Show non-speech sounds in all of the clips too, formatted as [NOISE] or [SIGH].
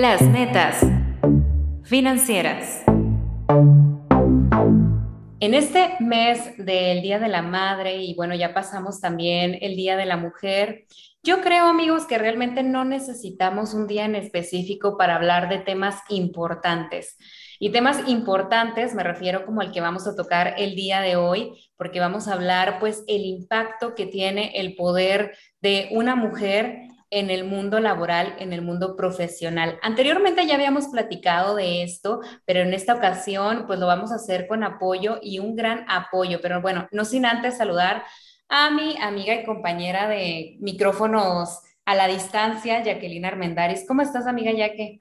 Las netas financieras. En este mes del Día de la Madre y bueno, ya pasamos también el Día de la Mujer, yo creo amigos que realmente no necesitamos un día en específico para hablar de temas importantes. Y temas importantes me refiero como el que vamos a tocar el día de hoy, porque vamos a hablar pues el impacto que tiene el poder de una mujer en el mundo laboral, en el mundo profesional. Anteriormente ya habíamos platicado de esto, pero en esta ocasión pues lo vamos a hacer con apoyo y un gran apoyo. Pero bueno, no sin antes saludar a mi amiga y compañera de micrófonos a la distancia, Jacqueline Armendaris. ¿Cómo estás, amiga Yaque?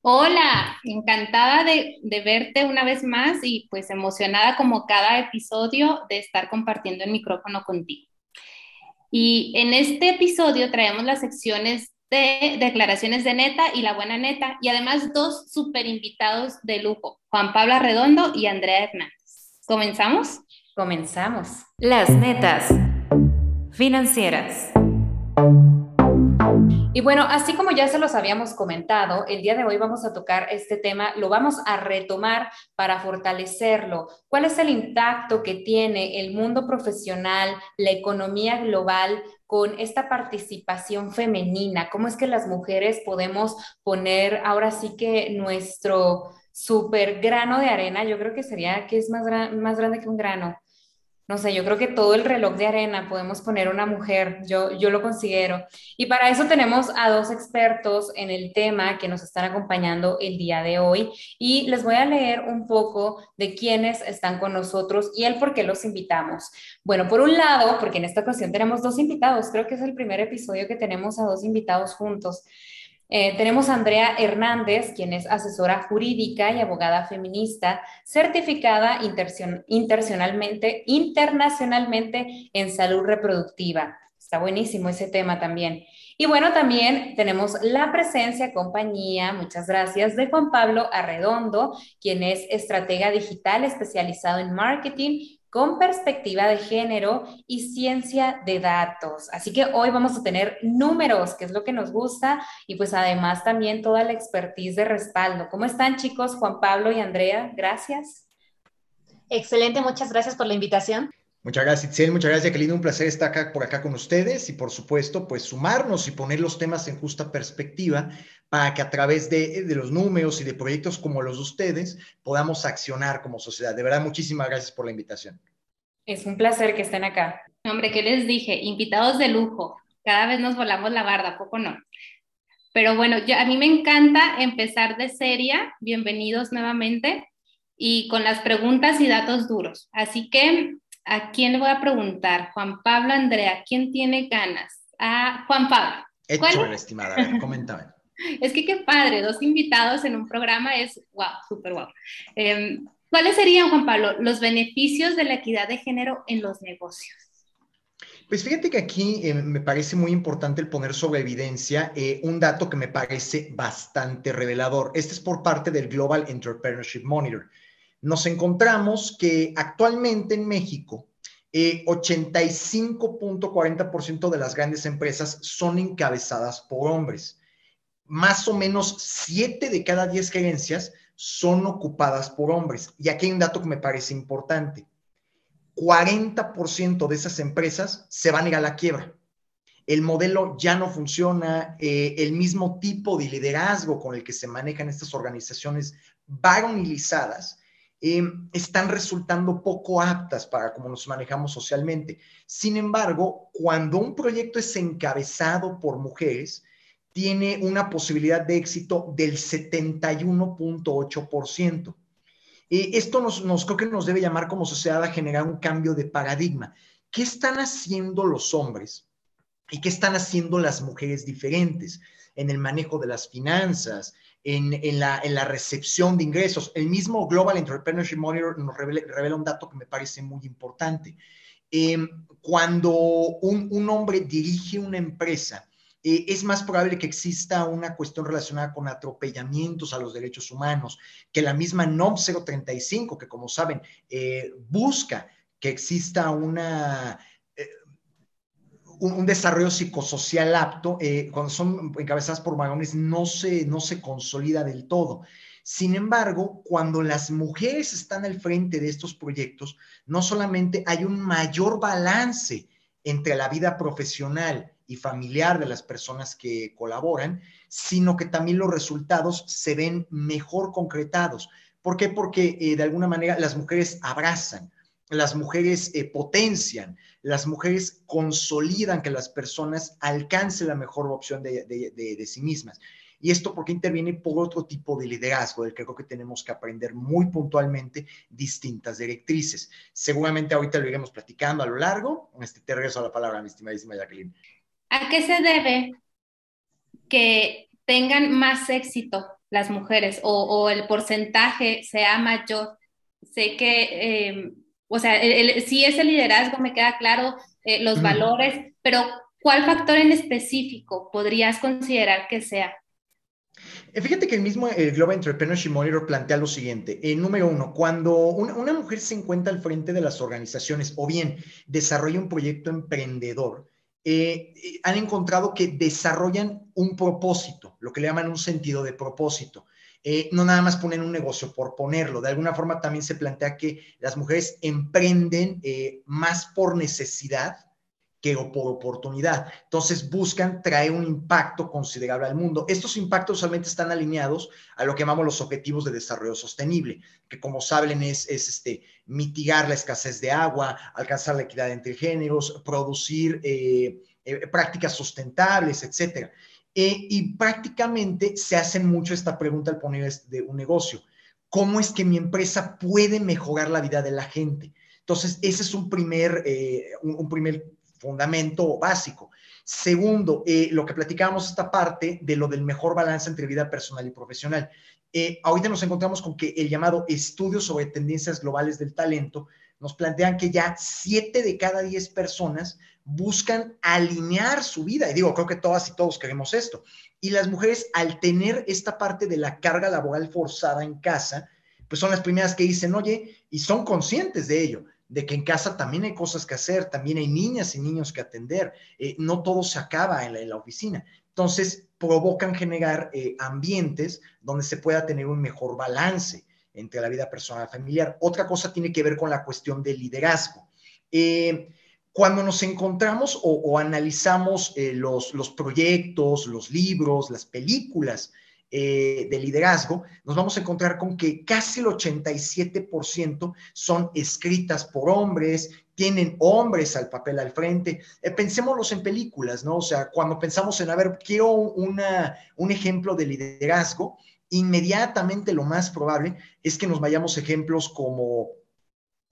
Hola, encantada de, verte una vez más y pues emocionada como cada episodio de estar compartiendo el micrófono contigo. Y en este episodio traemos las secciones de declaraciones de neta y la buena neta y además dos super invitados de lujo, Juan Pablo Arredondo y Andrea Hernández. ¿Comenzamos? Comenzamos. Las netas financieras. Y bueno, así como ya se los habíamos comentado, el día de hoy vamos a tocar este tema, lo vamos a retomar para fortalecerlo. ¿Cuál es el impacto que tiene el mundo profesional, la economía global con esta participación femenina? ¿Cómo es que las mujeres podemos poner ahora sí que nuestro super grano de arena? Yo creo que sería que es más, más grande que un grano no sé, yo creo que todo el reloj de arena podemos poner una mujer, yo, yo lo considero. Y para eso tenemos a dos expertos en el tema que nos están acompañando el día de hoy. Y les voy a leer un poco de quiénes están con nosotros y el por qué los invitamos. Bueno, por un lado, porque en esta ocasión tenemos dos invitados, creo que es el primer episodio que tenemos a dos invitados juntos. Eh, tenemos a Andrea Hernández, quien es asesora jurídica y abogada feminista, certificada internacionalmente, en salud reproductiva. Está buenísimo ese tema también. Y bueno, también tenemos la presencia, compañía, muchas gracias, de Juan Pablo Arredondo, quien es estratega digital especializado en marketing con perspectiva de género y ciencia de datos. Así que hoy vamos a tener números, que es lo que nos gusta, y pues además también toda la expertise de respaldo. ¿Cómo están chicos, Juan Pablo y Andrea? Gracias. Excelente, muchas gracias por la invitación. Muchas gracias, Itzel. Muchas gracias, Jacqueline. Un placer estar acá, por acá con ustedes y, por supuesto, pues sumarnos y poner los temas en justa perspectiva para que a través de, de, los números y de proyectos como los de ustedes podamos accionar como sociedad. De verdad, muchísimas gracias por la invitación. Es un placer que estén acá. Hombre, ¿qué les dije? Invitados de lujo. Cada vez nos volamos la barda, poco no. Pero bueno, yo, a mí me encanta empezar de seria. Bienvenidos nuevamente y con las preguntas y datos duros. Así que ¿A quién le voy a preguntar? Juan Pablo, Andrea, ¿quién tiene ganas? A Juan Pablo. Hecho, estimada. [LAUGHS] coméntame. es que qué padre, dos invitados en un programa es wow, súper wow. Em, ¿Cuáles serían, Juan Pablo, los beneficios de la equidad de género en los negocios? Pues fíjate que aquí eh, me parece muy importante el poner sobre evidencia eh, un dato que me parece bastante revelador. Este es por parte del Global Entrepreneurship Monitor nos encontramos que actualmente en México, 85.40% eh, de las grandes empresas son encabezadas por hombres. Más o menos 7 de cada 10 gerencias son ocupadas por hombres. Y aquí hay un dato que me parece importante. 40% de esas empresas se van a ir a la quiebra. El modelo ya no funciona, eh, el mismo tipo de liderazgo con el que se manejan estas organizaciones varonilizadas Em, están resultando poco aptas para cómo nos manejamos socialmente. Sin embargo, cuando un proyecto es encabezado por mujeres, tiene una posibilidad de éxito del 71.8%. Eh, esto nos, nos creo que nos debe llamar como sociedad a generar un cambio de paradigma. ¿Qué están haciendo los hombres y qué están haciendo las mujeres diferentes en el manejo de las finanzas, en, la, recepción de ingresos. El mismo Global Entrepreneurship Monitor nos revela, un dato que me parece muy importante. Em, cuando un, hombre dirige una empresa, eh, es más probable que exista una cuestión relacionada con atropellamientos a los derechos humanos, que la misma NOM 035, que como saben, eh, busca que exista una un, desarrollo psicosocial apto, eh, cuando son encabezadas por varones, no se, no se consolida del todo. Sin embargo, cuando las mujeres están al frente de estos proyectos, no solamente hay un mayor balance entre la vida profesional y familiar de las personas que colaboran, sino que también los resultados se ven mejor concretados. ¿Por qué? Porque eh, de alguna manera las mujeres abrazan, las mujeres eh, potencian, las mujeres consolidan que las personas alcancen la mejor opción de, sí mismas. Y esto porque interviene por otro tipo de liderazgo, del que creo que tenemos que aprender muy puntualmente distintas directrices. Seguramente ahorita lo iremos platicando a lo largo. Este, te regreso a la palabra, mi estimadísima Jacqueline. ¿A qué se debe que tengan más éxito las mujeres o, el porcentaje sea mayor? Sé que... Eh, o sea, si ese liderazgo me queda claro, eh, los valores, pero ¿cuál factor en específico podrías considerar que sea? Eh, fíjate que el mismo el Global Entrepreneurship Monitor plantea lo siguiente. Eh, número uno, cuando una, mujer se encuentra al frente de las organizaciones o bien desarrolla un proyecto emprendedor, han encontrado que desarrollan un propósito, lo que le llaman un sentido de propósito. Eh, no nada más ponen un negocio por ponerlo. De alguna forma también se plantea que las mujeres emprenden eh, más por necesidad que por oportunidad. Entonces buscan traer un impacto considerable al mundo. Estos impactos solamente están alineados a lo que llamamos los objetivos de desarrollo sostenible, que como saben es, este, mitigar la escasez de agua, alcanzar la equidad entre géneros, producir eh, prácticas sustentables, etcétera. Eh, y prácticamente se hacen mucho esta pregunta al poner de un negocio. ¿Cómo es que mi empresa puede mejorar la vida de la gente? Entonces, ese es un primer, eh, un, primer fundamento básico. Segundo, eh, lo que platicábamos esta parte de lo del mejor balance entre vida personal y profesional. ahorita nos encontramos con que el llamado estudio sobre tendencias globales del talento nos plantean que ya siete de cada diez personas buscan alinear su vida. Y digo, creo que todas y todos queremos esto. Y las mujeres, al tener esta parte de la carga laboral forzada en casa, pues son las primeras que dicen, oye, y son conscientes de ello, de que en casa también hay cosas que hacer, también hay niñas y niños que atender, eh, no todo se acaba en la, oficina. Entonces, provocan generar eh, ambientes donde se pueda tener un mejor balance entre la vida personal y familiar. Otra cosa tiene que ver con la cuestión del liderazgo. Eh, cuando nos encontramos o, analizamos eh, los, proyectos, los libros, las películas eh, de liderazgo, nos vamos a encontrar con que casi el 87% son escritas por hombres, tienen hombres al papel al frente. Eh, pensémoslos en películas, ¿no? O sea, cuando pensamos en, a ver, quiero un ejemplo de liderazgo, inmediatamente lo más probable es que nos vayamos ejemplos como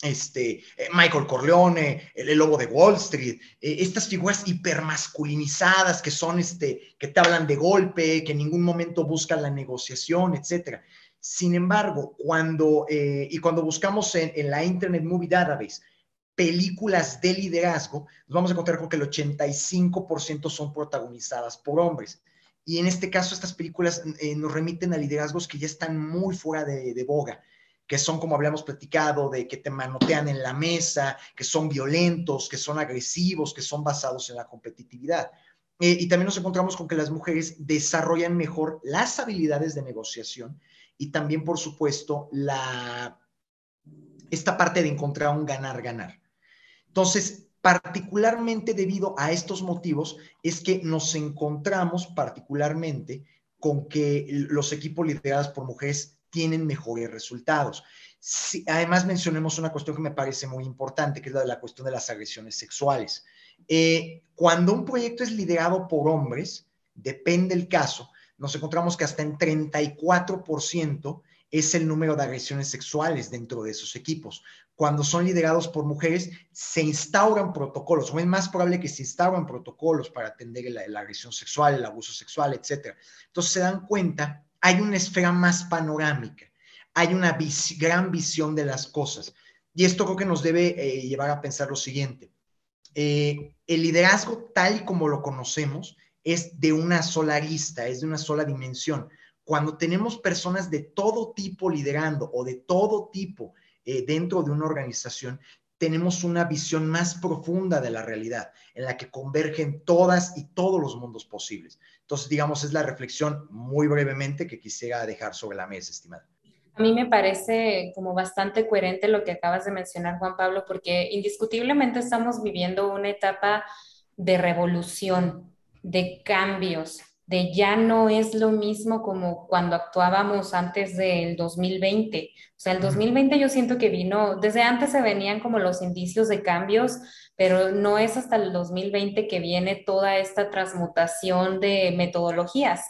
este, eh, Michael Corleone, el, lobo de Wall Street, eh, estas figuras hipermasculinizadas que son, este, que te hablan de golpe, que en ningún momento buscan la negociación, etcétera. Sin embargo, cuando, eh, y cuando buscamos en, en, la Internet Movie Database películas de liderazgo, nos vamos a encontrar con que el 85% son protagonizadas por hombres. Y en este caso, estas películas nos remiten a liderazgos que ya están muy fuera de, de boga que son como habíamos platicado, de que te manotean en la mesa, que son violentos, que son agresivos, que son basados en la competitividad. Eh, y también nos encontramos con que las mujeres desarrollan mejor las habilidades de negociación y también, por supuesto, la, esta parte de encontrar un ganar-ganar. Entonces, particularmente debido a estos motivos, es que nos encontramos particularmente con que los equipos liderados por mujeres tienen mejores resultados. además, mencionemos una cuestión que me parece muy importante, que es la de la cuestión de las agresiones sexuales. Eh, cuando un proyecto es liderado por hombres, depende el caso, nos encontramos que hasta en 34% es el número de agresiones sexuales dentro de esos equipos. Cuando son liderados por mujeres, se instauran protocolos, o es más probable que se instauran protocolos para atender la, la agresión sexual, el abuso sexual, etc. Entonces se dan cuenta hay una esfera más panorámica, hay una gran visión de las cosas. Y esto creo que nos debe eh, llevar a pensar lo siguiente. Eh, el liderazgo tal y como lo conocemos es de una sola arista, es de una sola dimensión. Cuando tenemos personas de todo tipo liderando o de todo tipo eh, dentro de una organización, tenemos una visión más profunda de la realidad, en la que convergen todas y todos los mundos posibles. Entonces, digamos, es la reflexión muy brevemente que quisiera dejar sobre la mesa, estimada. A mí me parece como bastante coherente lo que acabas de mencionar, Juan Pablo, porque indiscutiblemente estamos viviendo una etapa de revolución, de cambios, de ya no es lo mismo como cuando actuábamos antes del 2020. O sea, el 2020 yo siento que vino, desde antes se venían como los indicios de cambios, pero no es hasta el 2020 que viene toda esta transmutación de metodologías.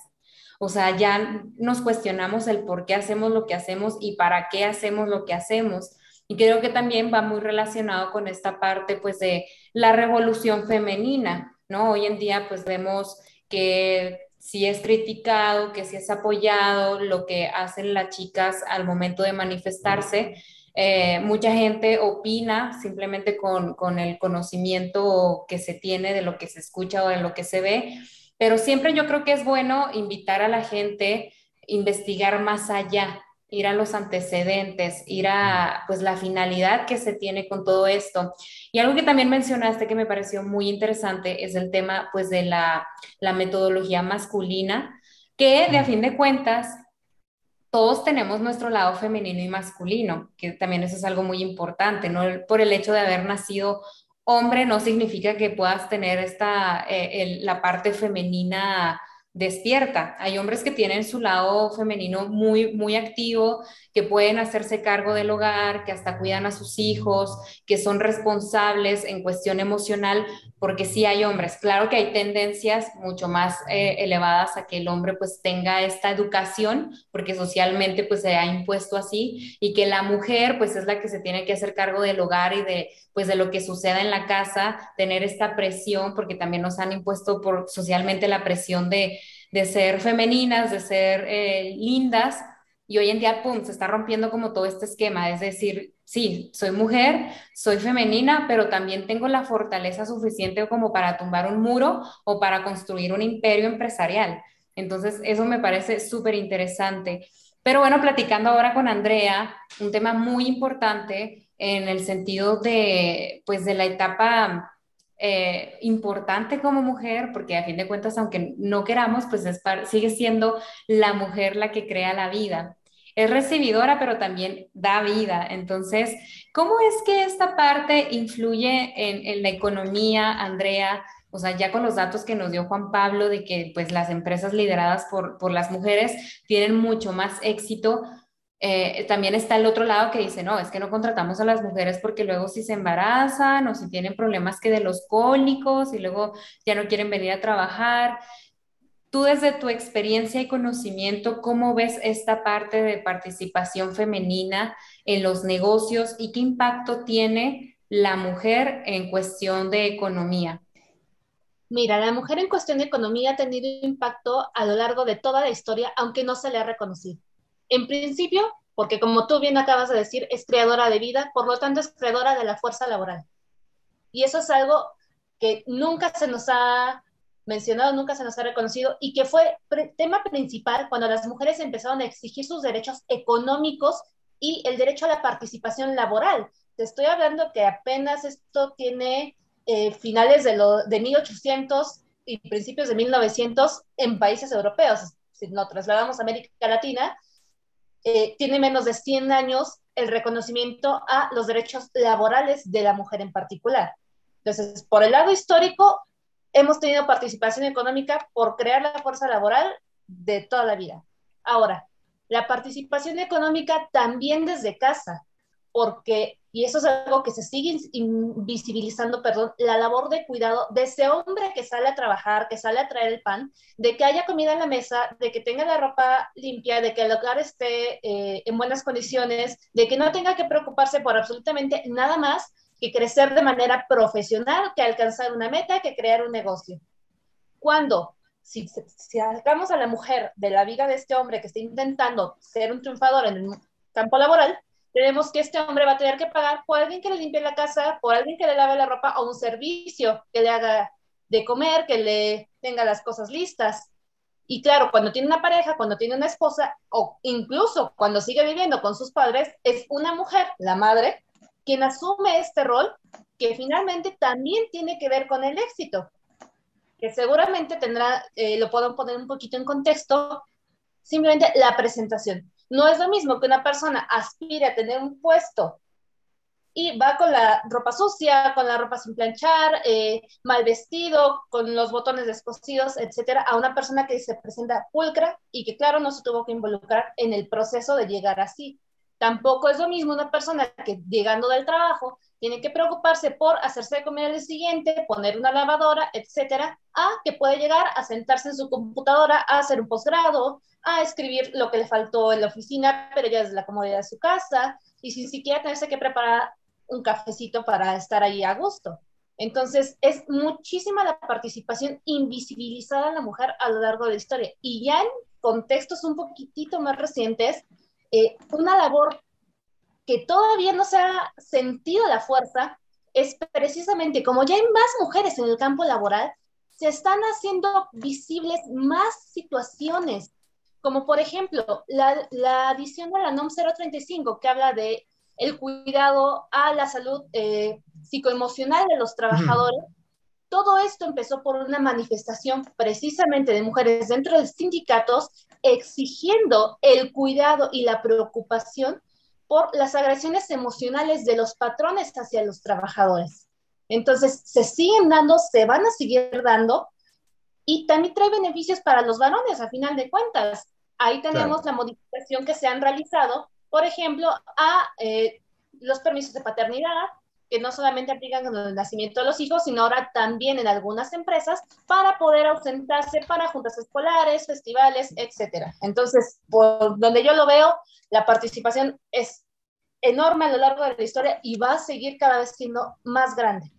O sea, ya nos cuestionamos el por qué hacemos lo que hacemos y para qué hacemos lo que hacemos. Y creo que también va muy relacionado con esta parte, pues, de la revolución femenina, ¿no? Hoy en día, pues, vemos que si es criticado, que si es apoyado lo que hacen las chicas al momento de manifestarse. Eh, mucha gente opina simplemente con, con, el conocimiento que se tiene de lo que se escucha o de lo que se ve, pero siempre yo creo que es bueno invitar a la gente a investigar más allá, ir a los antecedentes, ir a pues la finalidad que se tiene con todo esto. Y algo que también mencionaste que me pareció muy interesante es el tema pues de la, la metodología masculina, que de a fin de cuentas todos tenemos nuestro lado femenino y masculino, que también eso es algo muy importante, no por el hecho de haber nacido hombre no significa que puedas tener esta, eh, la parte femenina despierta. Hay hombres que tienen su lado femenino muy, muy activo, que pueden hacerse cargo del hogar, que hasta cuidan a sus hijos, que son responsables en cuestión emocional, porque sí hay hombres. Claro que hay tendencias mucho más eh, elevadas a que el hombre pues tenga esta educación, porque socialmente pues se ha impuesto así, y que la mujer pues es la que se tiene que hacer cargo del hogar y de pues de lo que suceda en la casa, tener esta presión, porque también nos han impuesto por socialmente la presión de de ser femeninas, de ser eh, lindas, y hoy en día, pum, se está rompiendo como todo este esquema, es decir, sí, soy mujer, soy femenina, pero también tengo la fortaleza suficiente como para tumbar un muro o para construir un imperio empresarial. Entonces, eso me parece súper interesante. Pero bueno, platicando ahora con Andrea, un tema muy importante en el sentido de, pues, de la etapa eh, importante como mujer, porque a fin de cuentas, aunque no queramos, pues sigue siendo la mujer la que crea la vida. Es recibidora, pero también da vida. Entonces, ¿cómo es que esta parte influye en, la economía, Andrea? O sea, ya con los datos que nos dio Juan Pablo de que pues las empresas lideradas por las mujeres tienen mucho más éxito, eh, también está el otro lado que dice, no, es que no contratamos a las mujeres porque luego si se embarazan o si tienen problemas que de los cólicos y luego ya no quieren venir a trabajar. Tú desde tu experiencia y conocimiento, ¿cómo ves esta parte de participación femenina en los negocios y qué impacto tiene la mujer en cuestión de economía? Mira, la mujer en cuestión de economía ha tenido impacto a lo largo de toda la historia, aunque no se le ha reconocido. En principio, porque como tú bien acabas de decir, es creadora de vida, por lo tanto es creadora de la fuerza laboral. Y eso es algo que nunca se nos ha mencionado, nunca se nos ha reconocido y que fue tema principal cuando las mujeres empezaron a exigir sus derechos económicos y el derecho a la participación laboral. Te estoy hablando que apenas esto tiene eh, finales de, lo, de 1800 y principios de 1900 en países europeos. Si nos trasladamos a América Latina, eh, tiene menos de 100 años el reconocimiento a los derechos laborales de la mujer en particular. Entonces, por el lado histórico, hemos tenido participación económica por crear la fuerza laboral de toda la vida. Ahora, la participación económica también desde casa, porque y eso es algo que se sigue invisibilizando, perdón, la labor de cuidado de ese hombre que sale a trabajar, que sale a traer el pan, de que haya comida en la mesa, de que tenga la ropa limpia, de que el hogar esté eh, en buenas condiciones, de que no tenga que preocuparse por absolutamente nada más que crecer de manera profesional, que alcanzar una meta, que crear un negocio. Cuando si, si sacamos a la mujer de la vida de este hombre que está intentando ser un triunfador en el campo laboral, tenemos que este hombre va a tener que pagar por alguien que le limpie la casa, por alguien que le lave la ropa o un servicio que le haga de comer, que le tenga las cosas listas. Y claro, cuando tiene una pareja, cuando tiene una esposa o incluso cuando sigue viviendo con sus padres, es una mujer, la madre, quien asume este rol, que finalmente también tiene que ver con el éxito, que seguramente tendrá, eh, lo puedo poner un poquito en contexto, simplemente la presentación. No es lo mismo que una persona aspire a tener un puesto y va con la ropa sucia, con la ropa sin planchar, eh, mal vestido, con los botones descosidos, etcétera, a una persona que se presenta pulcra y que, claro, no se tuvo que involucrar en el proceso de llegar así. Tampoco es lo mismo una persona que llegando del trabajo tiene que preocuparse por hacerse de comer el siguiente, poner una lavadora, etcétera, a que puede llegar a sentarse en su computadora a hacer un posgrado, a escribir lo que le faltó en la oficina, pero ya desde la comodidad de su casa y sin siquiera tenerse que preparar un cafecito para estar ahí a gusto. Entonces, es muchísima la participación invisibilizada de la mujer a lo largo de la historia. Y ya en contextos un poquitito más recientes, eh, una labor que todavía no se ha sentido la fuerza es precisamente como ya hay más mujeres en el campo laboral, se están haciendo visibles más situaciones, como por ejemplo la, la adición de la NOM 035 que habla de el cuidado a la salud eh, psicoemocional de los trabajadores. Todo esto empezó por una manifestación precisamente de mujeres dentro de sindicatos exigiendo el cuidado y la preocupación por las agresiones emocionales de los patrones hacia los trabajadores. Entonces, se siguen dando, se van a seguir dando y también trae beneficios para los varones, a final de cuentas. Ahí tenemos la modificación que se han realizado por ejemplo, a eh, los permisos de paternidad, que no solamente aplican con el nacimiento de los hijos, sino ahora también en algunas empresas para poder ausentarse para juntas escolares, festivales, etcétera. Entonces, por donde yo lo veo, la participación es enorme a lo largo de la historia y va a seguir cada vez siendo más grande.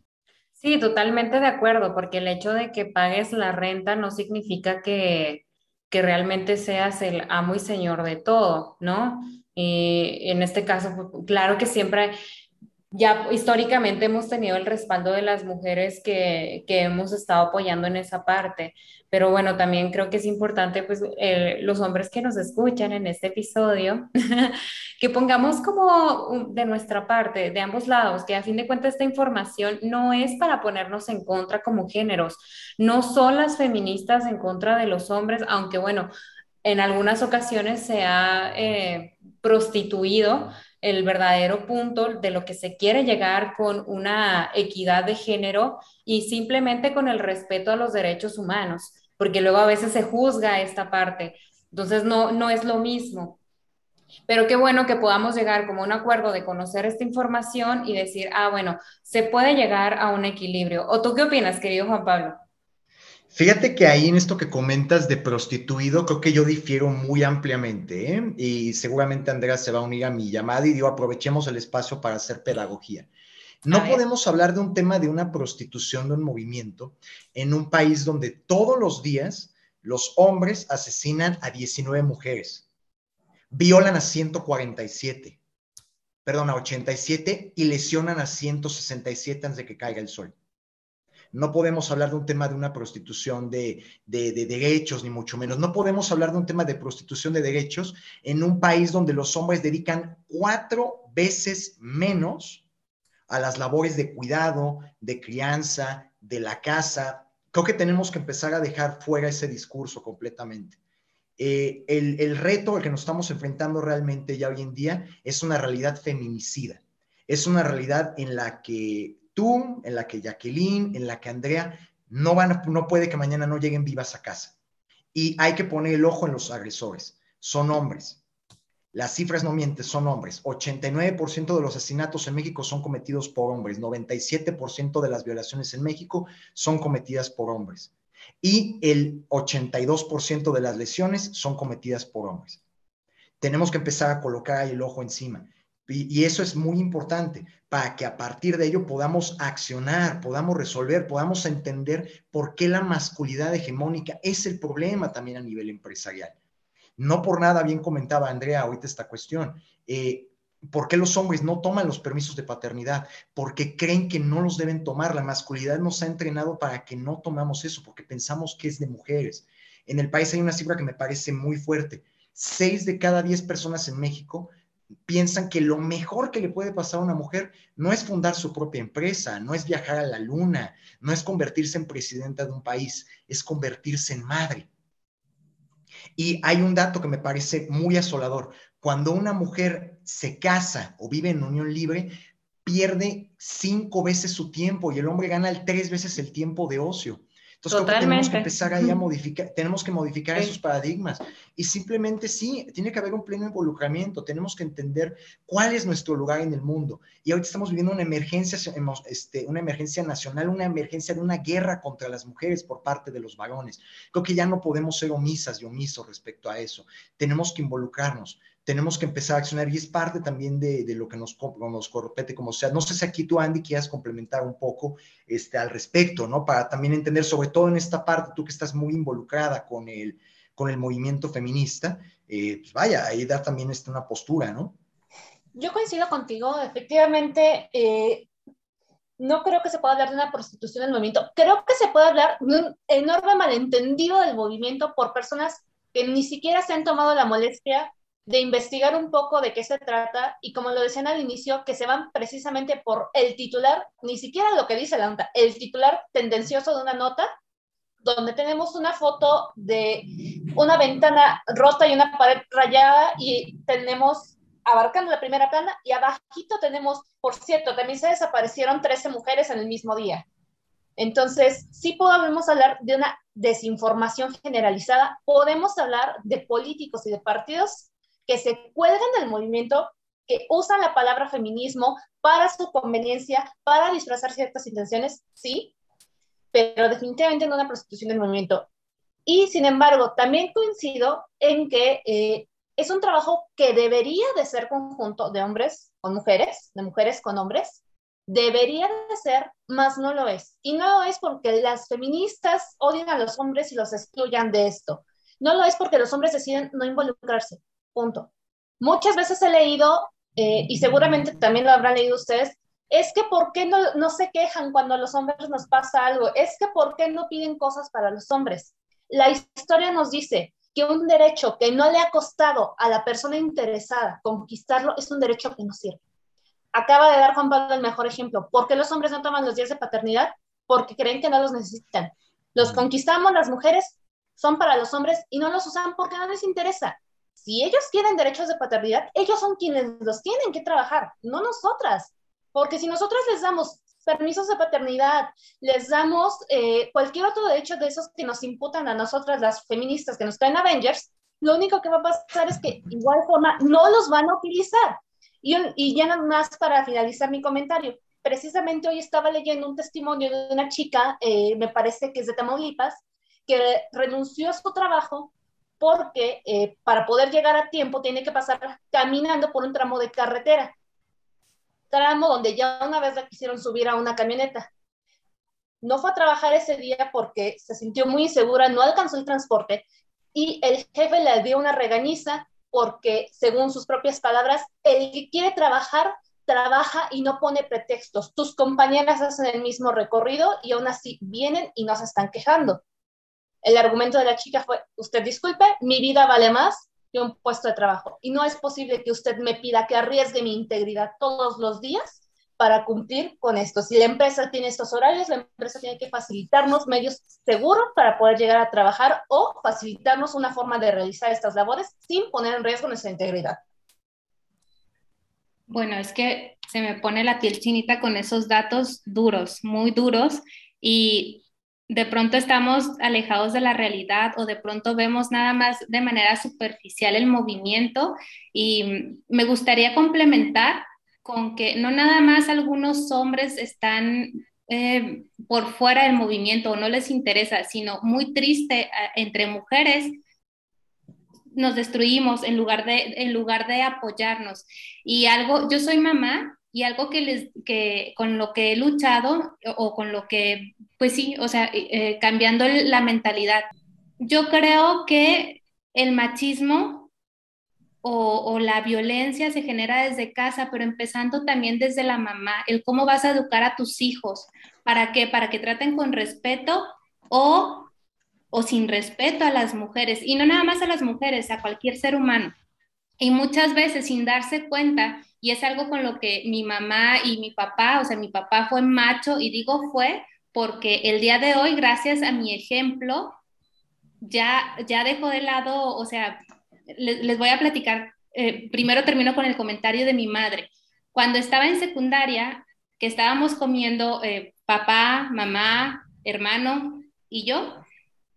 Sí, totalmente de acuerdo, porque el hecho de que pagues la renta no significa que, que realmente seas el amo y señor de todo, ¿no? Eh, en este caso, claro que siempre, ya históricamente hemos tenido el respaldo de las mujeres que, que hemos estado apoyando en esa parte, pero bueno, también creo que es importante, pues, eh, los hombres que nos escuchan en este episodio, [LAUGHS] que pongamos como de nuestra parte, de ambos lados, que a fin de cuentas esta información no es para ponernos en contra como géneros, no son las feministas en contra de los hombres, aunque bueno, en algunas ocasiones se ha eh, prostituido el verdadero punto de lo que se quiere llegar con una equidad de género y simplemente con el respeto a los derechos humanos, porque luego a veces se juzga esta parte. Entonces no, no es lo mismo. Pero qué bueno que podamos llegar como un acuerdo de conocer esta información y decir, ah, bueno, se puede llegar a un equilibrio. ¿O tú qué opinas, querido Juan Pablo? Fíjate que ahí en esto que comentas de prostituido, creo que yo difiero muy ampliamente, ¿eh? y seguramente Andrea se va a unir a mi llamada y digo, aprovechemos el espacio para hacer pedagogía. No podemos hablar de un tema de una prostitución de un movimiento en un país donde todos los días los hombres asesinan a 19 mujeres, violan a 147, perdón, a 87 y lesionan a 167 antes de que caiga el sol. No podemos hablar de un tema de una prostitución de, derechos, ni mucho menos. No podemos hablar de un tema de prostitución de derechos en un país donde los hombres dedican cuatro veces menos a las labores de cuidado, de crianza, de la casa. Creo que tenemos que empezar a dejar fuera ese discurso completamente. Eh, el, el, reto al que nos estamos enfrentando realmente ya hoy en día es una realidad feminicida. Es una realidad en la que tú, en la que Jacqueline, en la que Andrea, no, van, no puede que mañana no lleguen vivas a casa. Y hay que poner el ojo en los agresores. Son hombres. Las cifras no mienten, son hombres. 89% de los asesinatos en México son cometidos por hombres. 97% de las violaciones en México son cometidas por hombres. Y el 82% de las lesiones son cometidas por hombres. Tenemos que empezar a colocar ahí el ojo encima. Y, eso es muy importante para que a partir de ello podamos accionar, podamos resolver, podamos entender por qué la masculinidad hegemónica es el problema también a nivel empresarial. No por nada, bien comentaba Andrea ahorita esta cuestión. Eh, ¿Por qué los hombres no toman los permisos de paternidad? Porque creen que no los deben tomar. La masculinidad nos ha entrenado para que no tomamos eso, porque pensamos que es de mujeres. En el país hay una cifra que me parece muy fuerte. Seis de cada diez personas en México piensan que lo mejor que le puede pasar a una mujer no es fundar su propia empresa, no es viajar a la luna, no es convertirse en presidenta de un país, es convertirse en madre. Y hay un dato que me parece muy asolador. Cuando una mujer se casa o vive en unión libre, pierde cinco veces su tiempo y el hombre gana tres veces el tiempo de ocio. Entonces tenemos que empezar ahí a modificar, tenemos que modificar esos paradigmas y simplemente sí, tiene que haber un pleno involucramiento, tenemos que entender cuál es nuestro lugar en el mundo. Y ahorita estamos viviendo una emergencia, este, una emergencia nacional, una emergencia de una guerra contra las mujeres por parte de los varones. Creo que ya no podemos ser omisas y omisos respecto a eso. Tenemos que involucrarnos tenemos que empezar a accionar y es parte también de, lo que nos, nos compete como sea. No sé si aquí tú, Andy, quieras complementar un poco este, al respecto, ¿no? Para también entender, sobre todo en esta parte, tú que estás muy involucrada con el, con el movimiento feminista, eh, pues vaya, ahí da también está una postura, ¿no? Yo coincido contigo, efectivamente, eh, no creo que se pueda hablar de una prostitución del movimiento, creo que se puede hablar de un enorme malentendido del movimiento por personas que ni siquiera se han tomado la molestia de investigar un poco de qué se trata y como lo decían al inicio, que se van precisamente por el titular, ni siquiera lo que dice la nota, el titular tendencioso de una nota, donde tenemos una foto de una ventana rota y una pared rayada y tenemos abarcando la primera plana y abajito tenemos, por cierto, también se desaparecieron 13 mujeres en el mismo día. Entonces, sí podemos hablar de una desinformación generalizada, podemos hablar de políticos y de partidos que se cuelgan del movimiento, que usan la palabra feminismo para su conveniencia, para disfrazar ciertas intenciones, sí, pero definitivamente no una prostitución del movimiento. Y sin embargo, también coincido en que eh, es un trabajo que debería de ser conjunto de hombres con mujeres, de mujeres con hombres, debería de ser, más no lo es. Y no lo es porque las feministas odian a los hombres y los excluyan de esto. No lo es porque los hombres deciden no involucrarse. Muchas veces he leído, eh, y seguramente también lo habrán leído ustedes, es que ¿por qué no, no se quejan cuando a los hombres nos pasa algo? Es que ¿por qué no piden cosas para los hombres? La historia nos dice que un derecho que no le ha costado a la persona interesada conquistarlo es un derecho que no sirve. Acaba de dar Juan Pablo el mejor ejemplo. ¿Por qué los hombres no toman los días de paternidad? Porque creen que no los necesitan. Los conquistamos, las mujeres son para los hombres y no los usan porque no les interesa si ellos quieren derechos de paternidad, ellos son quienes los tienen que trabajar, no nosotras. Porque si nosotras les damos permisos de paternidad, les damos eh, cualquier otro derecho de esos que nos imputan a nosotras, las feministas que nos traen Avengers, lo único que va a pasar es que igual forma no los van a utilizar. Y, y ya nada más para finalizar mi comentario, precisamente hoy estaba leyendo un testimonio de una chica, eh, me parece que es de Tamaulipas, que renunció a su trabajo porque eh, para poder llegar a tiempo tiene que pasar caminando por un tramo de carretera, tramo donde ya una vez la quisieron subir a una camioneta. No fue a trabajar ese día porque se sintió muy insegura, no alcanzó el transporte y el jefe le dio una regañiza porque, según sus propias palabras, el que quiere trabajar, trabaja y no pone pretextos. Tus compañeras hacen el mismo recorrido y aún así vienen y no se están quejando. El argumento de la chica fue, usted disculpe, mi vida vale más que un puesto de trabajo. Y no es posible que usted me pida que arriesgue mi integridad todos los días para cumplir con esto. Si la empresa tiene estos horarios, la empresa tiene que facilitarnos medios seguros para poder llegar a trabajar o facilitarnos una forma de realizar estas labores sin poner en riesgo nuestra integridad. Bueno, es que se me pone la piel chinita con esos datos duros, muy duros, y de pronto estamos alejados de la realidad o de pronto vemos nada más de manera superficial el movimiento y me gustaría complementar con que no nada más algunos hombres están eh, por fuera del movimiento o no les interesa, sino muy triste eh, entre mujeres nos destruimos en lugar de en lugar de apoyarnos. Y algo yo soy mamá y algo que les, que con lo que he luchado o con lo que, pues sí, o sea, eh, eh, cambiando la mentalidad. Yo creo que el machismo o, o, la violencia se genera desde casa, pero empezando también desde la mamá, el cómo vas a educar a tus hijos, para qué, para que traten con respeto o, o sin respeto a las mujeres, y no nada más a las mujeres, a cualquier ser humano. Y muchas veces sin darse cuenta, y es algo con lo que mi mamá y mi papá, o sea, mi papá fue macho, y digo fue porque el día de hoy, gracias a mi ejemplo, ya, ya dejo de lado, o sea, les, voy a platicar, eh, primero termino con el comentario de mi madre. Cuando estaba en secundaria, que estábamos comiendo eh, papá, mamá, hermano y yo,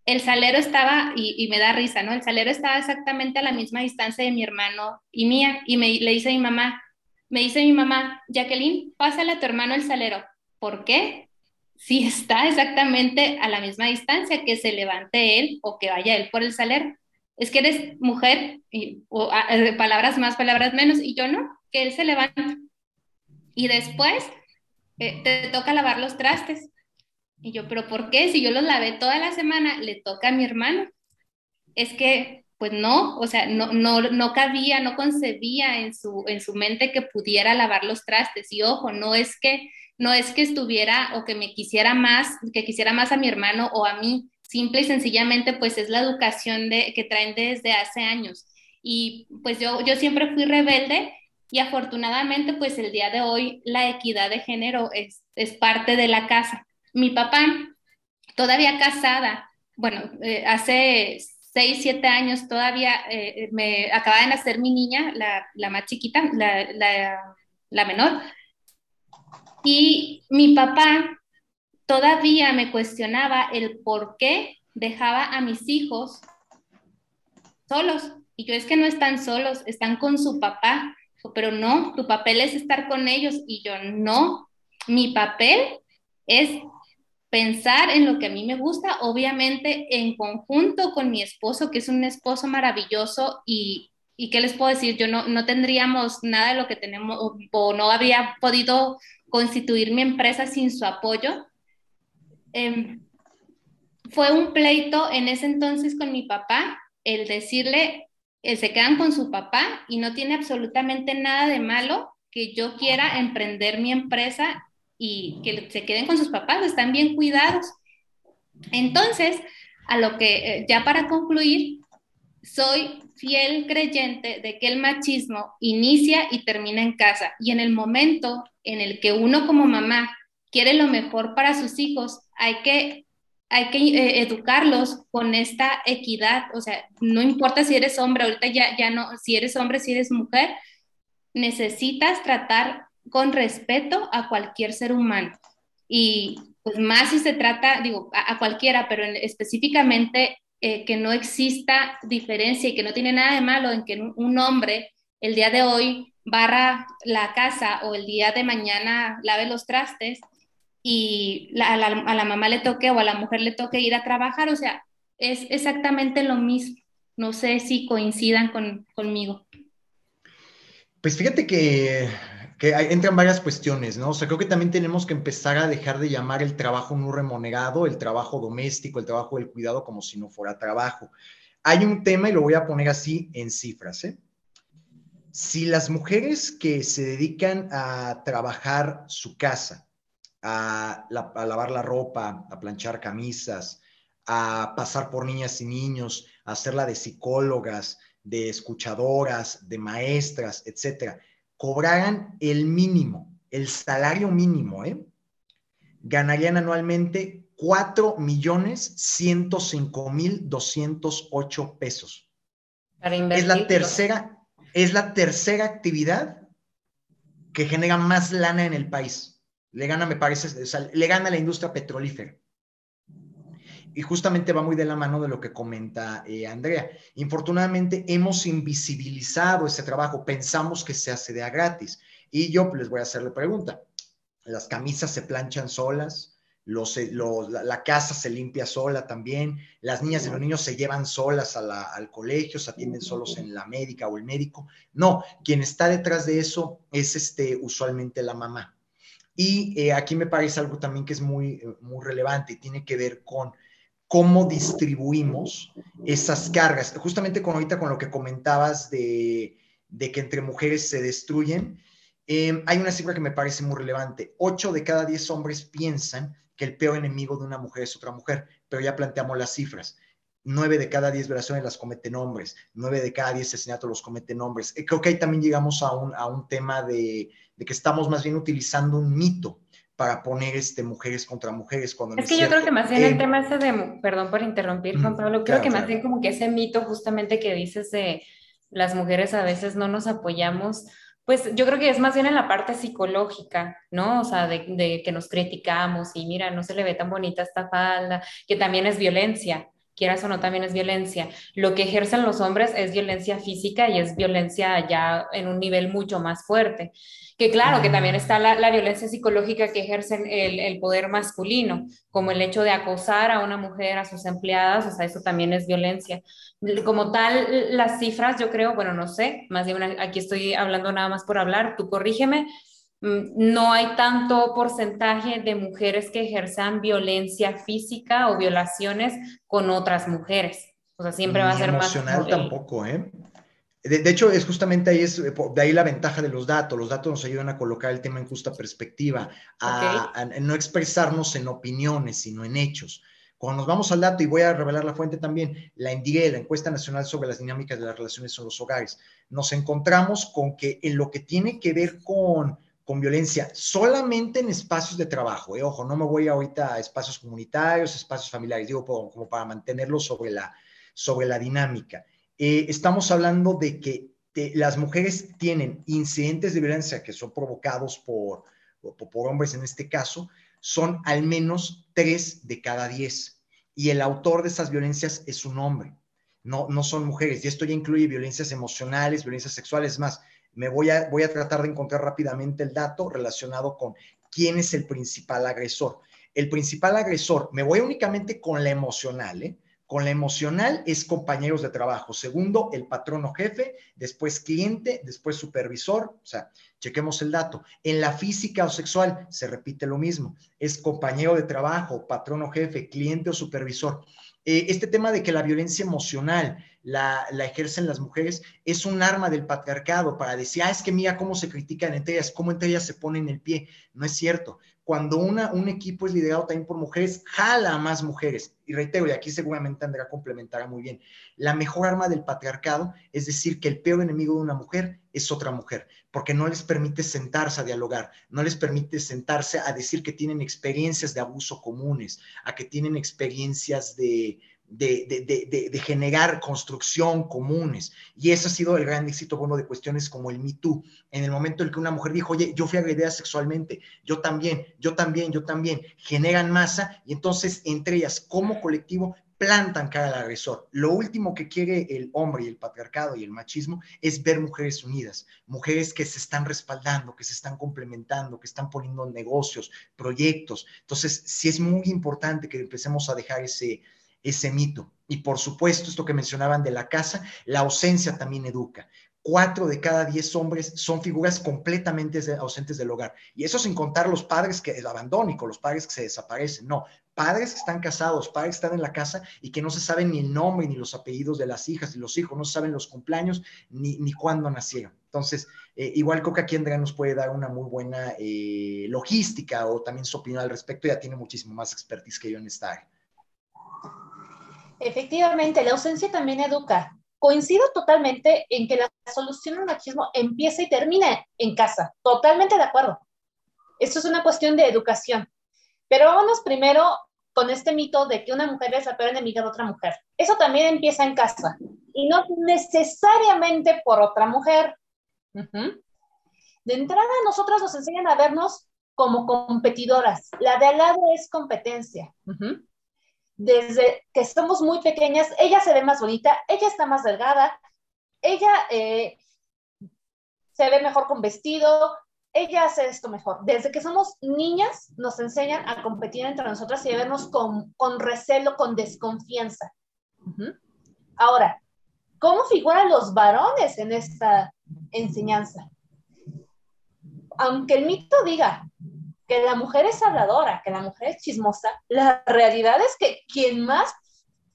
el salero estaba, y, me da risa, ¿no? El salero estaba exactamente a la misma distancia de mi hermano y mía, y me, le dice a mi mamá, me dice mi mamá, Jacqueline, pásale a tu hermano el salero. ¿Por qué? Si está exactamente a la misma distancia, que se levante él o que vaya él por el salero. Es que eres mujer, y, o, palabras más, palabras menos, y yo no, que él se levanta. Y después eh, te toca lavar los trastes. Y yo, pero ¿por qué? Si yo los lavé toda la semana, le toca a mi hermano. Es que, pues no, o sea, no, no, no cabía, no concebía en su, en su mente que pudiera lavar los trastes. Y ojo, no es que, no es que estuviera o que me quisiera más, que quisiera más a mi hermano o a mí. Simple y sencillamente, pues es la educación de, que traen desde hace años. Y pues yo, yo siempre fui rebelde y afortunadamente, pues el día de hoy la equidad de género es, es parte de la casa mi papá, todavía casada, bueno, eh, hace seis, siete años todavía eh, me acaba de nacer mi niña, la, más chiquita, la, menor. Y mi papá todavía me cuestionaba el por qué dejaba a mis hijos solos. Y yo es que no están solos, están con su papá. Pero no, tu papel es estar con ellos. Y yo no, mi papel es pensar en lo que a mí me gusta, obviamente en conjunto con mi esposo, que es un esposo maravilloso y, y ¿qué les puedo decir? Yo no, no tendríamos nada de lo que tenemos o, no habría podido constituir mi empresa sin su apoyo. Em, fue un pleito en ese entonces con mi papá, el decirle, eh, se quedan con su papá y no tiene absolutamente nada de malo que yo quiera emprender mi empresa y que se queden con sus papás, están bien cuidados. Entonces, a lo que eh, ya para concluir, soy fiel creyente de que el machismo inicia y termina en casa y en el momento en el que uno como mamá quiere lo mejor para sus hijos, hay que hay que eh, educarlos con esta equidad, o sea, no importa si eres hombre, ahorita ya, ya no, si eres hombre, si eres mujer, necesitas tratar con respeto a cualquier ser humano. Y pues más si se trata, digo, a, cualquiera, pero específicamente eh, que no exista diferencia y que no tiene nada de malo en que un, hombre el día de hoy barra la casa o el día de mañana lave los trastes y a, la, mamá le toque o a la mujer le toque ir a trabajar, o sea, es exactamente lo mismo. No sé si coincidan con, conmigo. Pues fíjate que entran varias cuestiones, ¿no? O sea, creo que también tenemos que empezar a dejar de llamar el trabajo no remunerado, el trabajo doméstico, el trabajo del cuidado como si no fuera trabajo. Hay un tema y lo voy a poner así en cifras, ¿eh? Si las mujeres que se dedican a trabajar su casa, a, a lavar la ropa, a planchar camisas, a pasar por niñas y niños, a hacerla de psicólogas, de escuchadoras, de maestras, etcétera, cobraran el mínimo, el salario mínimo, ¿eh? ganarían anualmente 4 millones 105 mil 208 pesos. es la tercera, es la tercera actividad que genera más lana en el país. Le gana, me parece, le gana la industria petrolífera y justamente va muy de la mano de lo que comenta eh, Andrea. Infortunadamente hemos invisibilizado ese trabajo, pensamos que se hace de a gratis. Y yo les voy a hacer la pregunta. Las camisas se planchan solas, la, casa se limpia sola también, las niñas y los niños se llevan solas al colegio, se atienden solos en la médica o el médico. No, quien está detrás de eso es este, usualmente la mamá. Y eh, aquí me parece algo también que es muy, muy relevante y tiene que ver con cómo distribuimos esas cargas. Justamente con ahorita con lo que comentabas de, que entre mujeres se destruyen, em, hay una cifra que me parece muy relevante. Ocho de cada diez hombres piensan que el peor enemigo de una mujer es otra mujer, pero ya planteamos las cifras. nueve de cada diez violaciones las cometen hombres, nueve de cada diez asesinatos los cometen hombres. Eh, creo que ahí también llegamos a un, a un tema de, de, que estamos más bien utilizando un mito para poner este, mujeres contra mujeres. Cuando es que yo creo que más bien el eh, tema ese de, perdón por interrumpir, Juan Pablo, creo que más bien como que ese mito justamente que dices de las mujeres a veces no nos apoyamos, pues yo creo que es más bien en la parte psicológica, ¿no? O sea, de, de que nos criticamos y mira, no se le ve tan bonita esta falda, que también es violencia quieras o no, también es violencia. Lo que ejercen los hombres es violencia física y es violencia ya en un nivel mucho más fuerte. Que claro, que también está la, violencia psicológica que ejercen el, el, poder masculino, como el hecho de acosar a una mujer, a sus empleadas, o sea, eso también es violencia. Como tal, las cifras, yo creo, bueno, no sé, más bien aquí estoy hablando nada más por hablar, tú corrígeme, no hay tanto porcentaje de mujeres que ejerzan violencia física o violaciones con otras mujeres. O sea, siempre va a ser más... Emocional tampoco, ¿eh? De, hecho, es justamente ahí, es, de ahí la ventaja de los datos. Los datos nos ayudan a colocar el tema en justa perspectiva, a, no expresarnos en opiniones, sino en hechos. Cuando nos vamos al dato, y voy a revelar la fuente también, la INDIE, la Encuesta Nacional sobre las Dinámicas de las Relaciones en los Hogares, nos encontramos con que en lo que tiene que ver con con violencia solamente en espacios de trabajo. Eh. Ojo, no me voy ahorita a espacios comunitarios, espacios familiares, digo como, para mantenerlo sobre la, sobre la dinámica. Eh, estamos hablando de que las mujeres tienen incidentes de violencia que son provocados por, por, hombres en este caso, son al menos tres de cada diez. Y el autor de esas violencias es un hombre, no, no son mujeres. Y esto ya incluye violencias emocionales, violencias sexuales, más me voy a, voy a tratar de encontrar rápidamente el dato relacionado con quién es el principal agresor. El principal agresor, me voy únicamente con la emocional, ¿eh? Con la emocional es compañeros de trabajo. Segundo, el patrón o jefe, después cliente, después supervisor. O sea, chequemos el dato. En la física o sexual se repite lo mismo. Es compañero de trabajo, patrón o jefe, cliente o supervisor. Eh, este tema de que la violencia emocional la, ejercen las mujeres es un arma del patriarcado para decir, ah, es que mira cómo se critican entre ellas, cómo entre ellas se ponen el pie. No es cierto. Cuando una, un equipo es liderado también por mujeres, jala a más mujeres. Y reitero, y aquí seguramente Andrea complementará muy bien, la mejor arma del patriarcado es decir que el peor enemigo de una mujer es otra mujer, porque no les permite sentarse a dialogar, no les permite sentarse a decir que tienen experiencias de abuso comunes, a que tienen experiencias de, de, generar construcción comunes. Y ese ha sido el gran éxito, bueno, de cuestiones como el Me Too. En el momento en que una mujer dijo, oye, yo fui agredida sexualmente, yo también, yo también, yo también, generan masa y entonces entre ellas como colectivo plantan cara al agresor. Lo último que quiere el hombre y el patriarcado y el machismo es ver mujeres unidas, mujeres que se están respaldando, que se están complementando, que están poniendo negocios, proyectos. Entonces, sí es muy importante que empecemos a dejar ese, ese mito. Y por supuesto, esto que mencionaban de la casa, la ausencia también educa. Cuatro de cada diez hombres son figuras completamente ausentes del hogar. Y eso sin contar los padres que abandónicos, los padres que se desaparecen. No, padres que están casados, padres que están en la casa y que no se saben ni el nombre ni los apellidos de las hijas y los hijos, no saben los cumpleaños ni, ni cuándo nacieron. Entonces, eh, igual creo que aquí Andrea nos puede dar una muy buena eh, logística o también su opinión al respecto, ya tiene muchísimo más expertise que yo en esta área. Efectivamente, la ausencia también educa. Coincido totalmente en que la solución al machismo empieza y termina en casa. Totalmente de acuerdo. Esto es una cuestión de educación. Pero vámonos primero con este mito de que una mujer es la peor enemiga de otra mujer. Eso también empieza en casa y no necesariamente por otra mujer. De entrada, nosotros nos enseñan a vernos como competidoras. La de al lado es competencia desde que somos muy pequeñas, ella se ve más bonita, ella está más delgada, ella eh, se ve mejor con vestido, ella hace esto mejor. Desde que somos niñas nos enseñan a competir entre nosotras y a vernos con, recelo, con desconfianza. Ahora, ¿cómo figuran los varones en esta enseñanza? Aunque el mito diga que la mujer es habladora, que la mujer es chismosa, la realidad es que quien más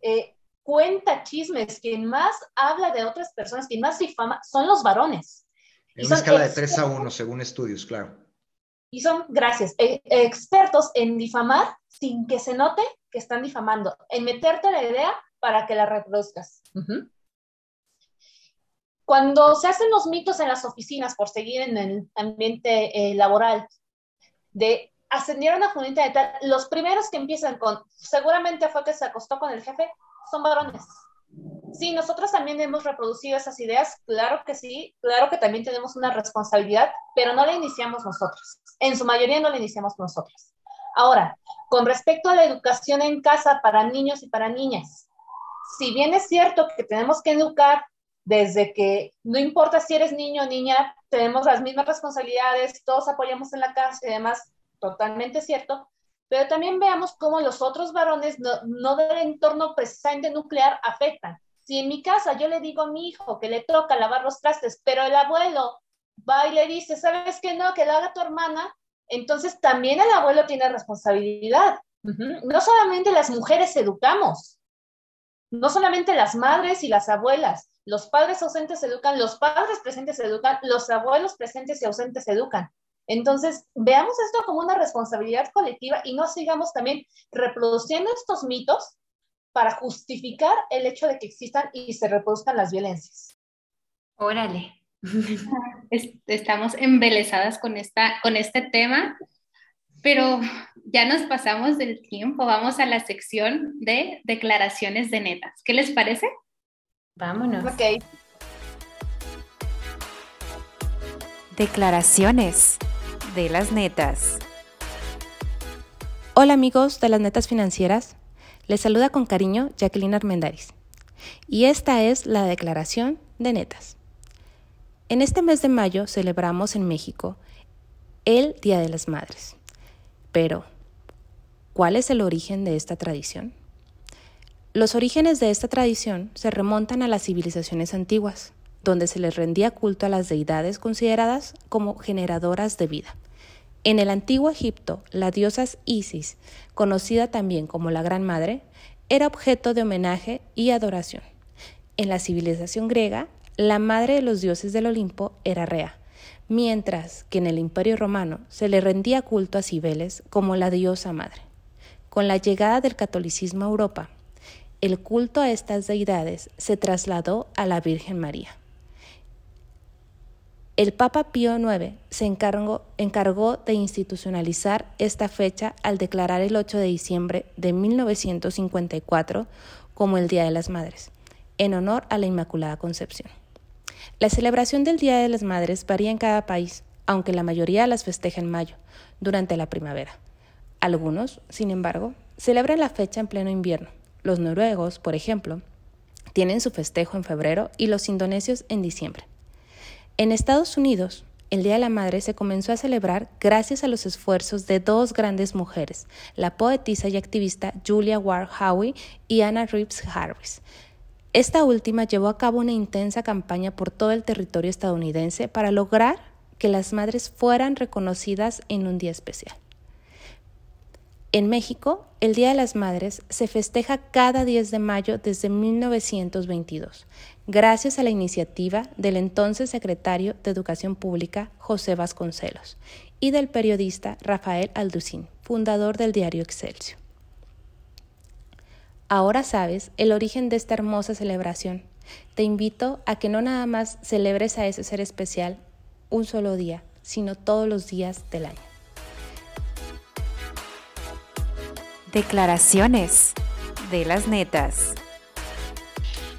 eh, cuenta chismes, quien más habla de otras personas, quien más difama, son los varones. En una escala de 3 a 1, según estudios, claro. Y son, gracias, eh, expertos en difamar sin que se note que están difamando, en meterte la idea para que la reproduzcas. Cuando se hacen los mitos en las oficinas, por seguir en el ambiente eh, laboral, de ascendieron a Juanita de tal, los primeros que empiezan con, seguramente fue que se acostó con el jefe, son varones. Sí, nosotros también hemos reproducido esas ideas, claro que sí, claro que también tenemos una responsabilidad, pero no la iniciamos nosotros. En su mayoría no la iniciamos nosotros. Ahora, con respecto a la educación en casa para niños y para niñas, si bien es cierto que tenemos que educar desde que no importa si eres niño o niña, tenemos las mismas responsabilidades, todos apoyamos en la casa y demás, totalmente cierto, pero también veamos cómo los otros varones no, del entorno precisamente nuclear afectan. Si en mi casa yo le digo a mi hijo que le toca lavar los trastes, pero el abuelo va y le dice, ¿sabes qué no? Que lo haga tu hermana, entonces también el abuelo tiene responsabilidad. No solamente las mujeres educamos, no solamente las madres y las abuelas, los padres ausentes educan, los padres presentes educan, los abuelos presentes y ausentes educan. Entonces, veamos esto como una responsabilidad colectiva y no sigamos también reproduciendo estos mitos para justificar el hecho de que existan y se reproduzcan las violencias. Órale. [LAUGHS] Estamos embelesadas con, esta, con este tema, pero ya nos pasamos del tiempo. Vamos a la sección de declaraciones de netas. ¿Qué les parece? Vámonos. Ok. Declaraciones de las netas. Hola amigos de las netas financieras, les saluda con cariño Jacqueline Armendaris y esta es la declaración de netas. En este mes de mayo celebramos en México el Día de las Madres, pero ¿cuál es el origen de esta tradición? Los orígenes de esta tradición se remontan a las civilizaciones antiguas, donde se les rendía culto a las deidades consideradas como generadoras de vida. En el antiguo Egipto, la diosa Isis, conocida también como la Gran Madre, era objeto de homenaje y adoración. En la civilización griega, la madre de los dioses del Olimpo era Rea, mientras que en el Imperio Romano se le rendía culto a Cibeles como la diosa madre. Con la llegada del catolicismo a Europa, el culto a estas deidades se trasladó a la Virgen María. El Papa Pío IX se encargó, encargó, de institucionalizar esta fecha al declarar el 8 de diciembre de 1954 como el Día de las Madres, en honor a la Inmaculada Concepción. La celebración del Día de las Madres varía en cada país, aunque la mayoría las festeja en mayo, durante la primavera. Algunos, sin embargo, celebran la fecha en pleno invierno. Los noruegos, por ejemplo, tienen su festejo en febrero y los indonesios en diciembre. En Estados Unidos, el Día de la Madre se comenzó a celebrar gracias a los esfuerzos de dos grandes mujeres, la poetisa y activista Julia Ward Howe y Anna Reeves Harris. Esta última llevó a cabo una intensa campaña por todo el territorio estadounidense para lograr que las madres fueran reconocidas en un día especial. En México, el Día de las Madres se festeja cada 10 de mayo desde 1922, gracias a la iniciativa del entonces secretario de Educación Pública José Vasconcelos y del periodista Rafael Alducín, fundador del diario Excelsior. Ahora sabes el origen de esta hermosa celebración. Te invito a que no nada más celebres a ese ser especial un solo día, sino todos los días del año. Declaraciones de las netas.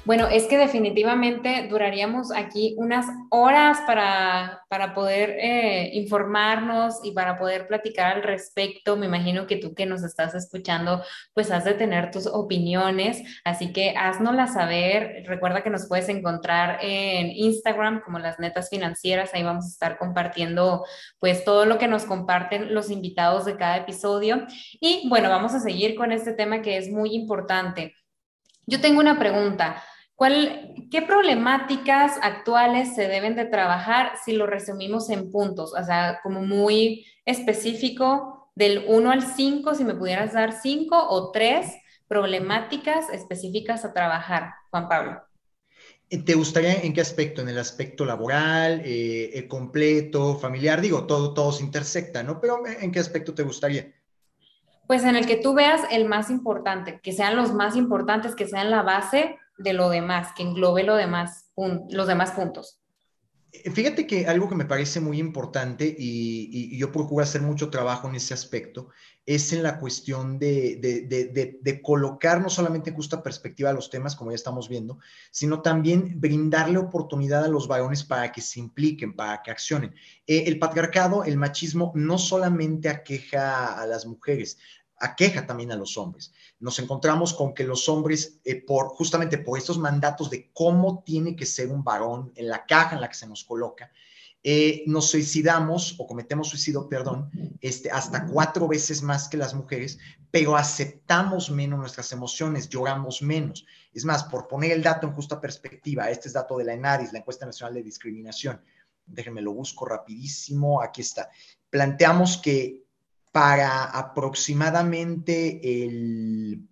Bueno, es que definitivamente duraríamos aquí unas horas para, poder eh, informarnos y para poder platicar al respecto. Me imagino que tú que nos estás escuchando, pues has de tener tus opiniones, así que haznoslas saber. Recuerda que nos puedes encontrar en Instagram como las netas financieras, ahí vamos a estar compartiendo pues todo lo que nos comparten los invitados de cada episodio. Y bueno, vamos a seguir con este tema que es muy importante. Yo tengo una pregunta. ¿Qué problemáticas actuales se deben de trabajar si lo resumimos en puntos? O sea, como muy específico, del 1 al 5, si me pudieras dar 5 o 3 problemáticas específicas a trabajar, Juan Pablo. Eh, ¿Te gustaría en qué aspecto? ¿En el aspecto laboral, eh, completo, familiar? Digo, todo, todo se intersecta, ¿no? Pero ¿en qué aspecto te gustaría? Pues en el que tú veas el más importante, que sean los más importantes, que sean la base de lo demás, que englobe lo demás, los demás puntos. Eh, fíjate que algo que me parece muy importante y, yo procuro hacer mucho trabajo en ese aspecto es en la cuestión de, de, colocar no solamente en justa perspectiva los temas, como ya estamos viendo, sino también brindarle oportunidad a los varones para que se impliquen, para que accionen. Eh, el patriarcado, el machismo, no solamente aqueja a las mujeres, aqueja también a los hombres. Nos encontramos con que los hombres, eh, por, justamente por estos mandatos de cómo tiene que ser un varón en la caja en la que se nos coloca, eh, nos suicidamos o cometemos suicidio, perdón, este, hasta cuatro veces más que las mujeres, pero aceptamos menos nuestras emociones, lloramos menos. Es más, por poner el dato en justa perspectiva, este es dato de la ENADIS, la Encuesta Nacional de Discriminación. Déjenme lo busco rapidísimo, aquí está. Planteamos que para aproximadamente el,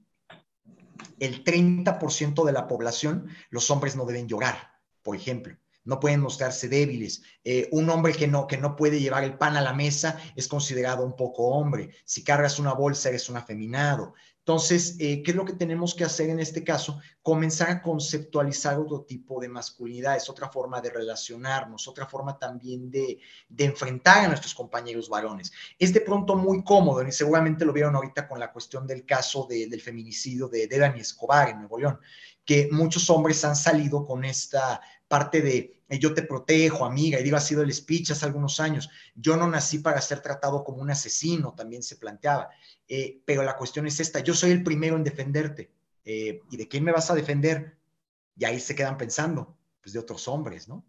el 30% de la población, los hombres no deben llorar, por ejemplo. No pueden mostrarse débiles. Eh, un hombre que no, que no puede llevar el pan a la mesa es considerado un poco hombre. Si cargas una bolsa, eres un afeminado. Entonces, eh, ¿qué es lo que tenemos que hacer en este caso? Comenzar a conceptualizar otro tipo de masculinidades, otra forma de relacionarnos, otra forma también de, enfrentar a nuestros compañeros varones. Es de pronto muy cómodo, y seguramente lo vieron ahorita con la cuestión del caso del feminicidio de, de Dani Escobar en Nuevo León, que muchos hombres han salido con esta parte de yo te protejo, amiga, y digo, ha sido el speech hace algunos años. Yo no nací para ser tratado como un asesino, también se planteaba. Eh, pero la cuestión es esta, yo soy el primero en defenderte. Eh, ¿Y de quién me vas a defender? Y ahí se quedan pensando, pues de otros hombres, ¿no?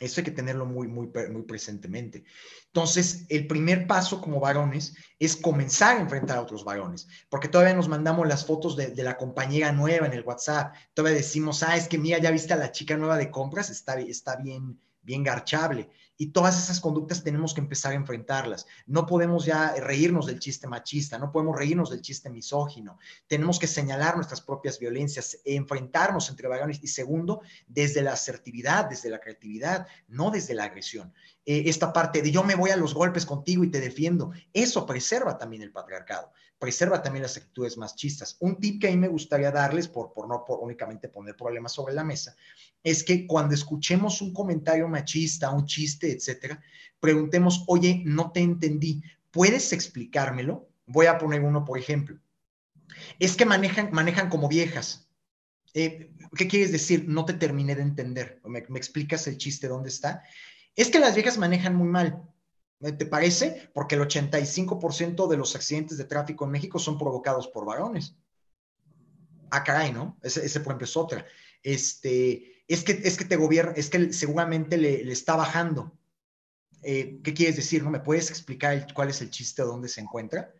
Eso hay que tenerlo muy, muy, muy presentemente. Entonces, el primer paso como varones es comenzar a enfrentar a otros varones, porque todavía nos mandamos las fotos de, la compañera nueva en el WhatsApp, todavía decimos, ah, es que mira, ya viste a la chica nueva de compras, está, está bien, bien garchable. Y todas esas conductas tenemos que empezar a enfrentarlas. No podemos ya reírnos del chiste machista, no podemos reírnos del chiste misógino. Tenemos que señalar nuestras propias violencias, enfrentarnos entre varones. Y segundo, desde la asertividad, desde la creatividad, no desde la agresión. Eh, esta parte de yo me voy a los golpes contigo y te defiendo, eso preserva también el patriarcado, preserva también las actitudes machistas. Un tip que a mí me gustaría darles, por, por no por únicamente poner problemas sobre la mesa, es que cuando escuchemos un comentario machista, un chiste, etcétera, preguntemos, oye, no te entendí, ¿puedes explicármelo? Voy a poner uno, por ejemplo. Es que manejan, manejan como viejas. Eh, ¿Qué quieres decir? No te terminé de entender. ¿Me, ¿Me, explicas el chiste dónde está? Es que las viejas manejan muy mal. ¿Te parece? Porque el 85% de los accidentes de tráfico en México son provocados por varones. Ah, caray, ¿no? Ese, por ejemplo, es otra. Este, es que, es que te gobierna, es que seguramente le, está bajando. Eh, ¿Qué quieres decir? ¿No me puedes explicar cuál es el chiste dónde se encuentra?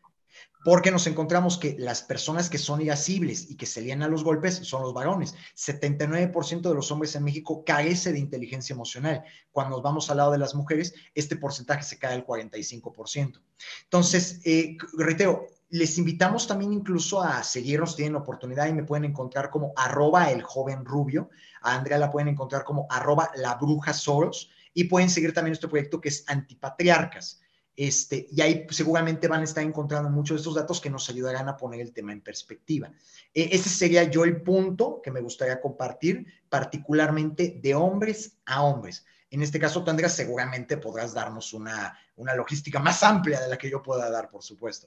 Porque nos encontramos que las personas que son irascibles y que se lían a los golpes son los varones. 79% de los hombres en México carece de inteligencia emocional. Cuando nos vamos al lado de las mujeres, este porcentaje se cae al 45%. Entonces, eh, reitero, les invitamos también incluso a seguirnos, tienen oportunidad y me pueden encontrar como arroba el joven rubio, a Andrea la pueden encontrar como arroba la bruja Soros y pueden seguir también nuestro proyecto que es Antipatriarcas. Este, y ahí seguramente van a estar encontrando muchos de estos datos que nos ayudarán a poner el tema en perspectiva. E, ese sería yo el punto que me gustaría compartir, particularmente de hombres a hombres. En este caso, Andrea, seguramente podrás darnos una, una logística más amplia de la que yo pueda dar, por supuesto.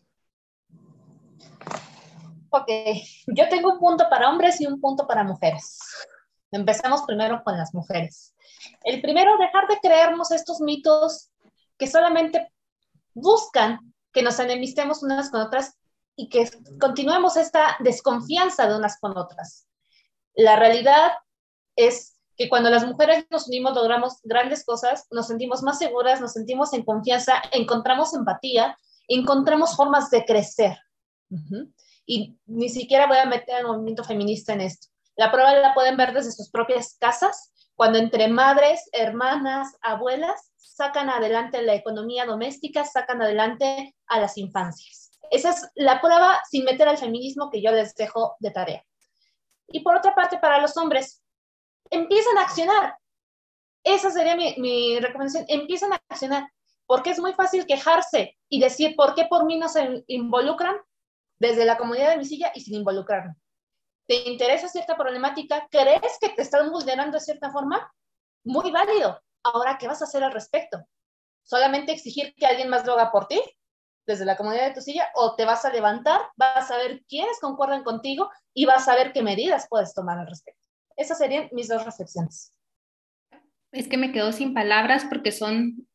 Ok, yo tengo un punto para hombres y un punto para mujeres. Empezamos primero con las mujeres. El primero, dejar de creernos estos mitos que solamente buscan que nos enemistemos unas con otras y que continuemos esta desconfianza de unas con otras. La realidad es que cuando las mujeres nos unimos logramos grandes cosas, nos sentimos más seguras, nos sentimos en confianza, encontramos empatía, encontramos formas de crecer. Y ni siquiera voy a meter al movimiento feminista en esto. La prueba la pueden ver desde sus propias casas, cuando entre madres, hermanas, abuelas sacan adelante la economía doméstica, sacan adelante a las infancias. Esa es la prueba sin meter al feminismo que yo les dejo de tarea. Y por otra parte, para los hombres, empiezan a accionar. Esa sería mi, mi recomendación. Empiezan a accionar. Porque es muy fácil quejarse y decir, ¿por qué por mí no se involucran desde la comunidad de mi silla y sin involucrarme? ¿Te interesa cierta problemática? ¿Crees que te están vulnerando de cierta forma? Muy válido. Ahora, ¿qué vas a hacer al respecto? ¿Solamente exigir que alguien más lo haga por ti? desde la comunidad de tu silla o te vas a levantar, vas a ver quiénes concuerdan contigo y vas a ver qué medidas puedes tomar al respecto. Esas serían mis dos reflexiones. Es que me quedo sin palabras porque son,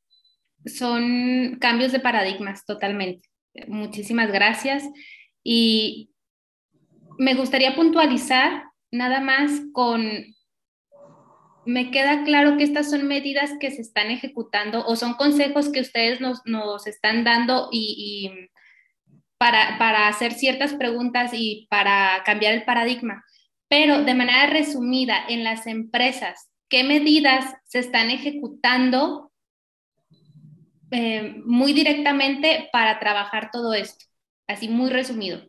son cambios de paradigmas totalmente. Muchísimas gracias. Y me gustaría puntualizar nada más con me queda claro que estas son medidas que se están ejecutando o son consejos que ustedes nos, están dando y, para, para, hacer ciertas preguntas y para cambiar el paradigma. Pero de manera resumida, en las empresas, ¿qué medidas se están ejecutando eh, muy directamente para trabajar todo esto? Así muy resumido.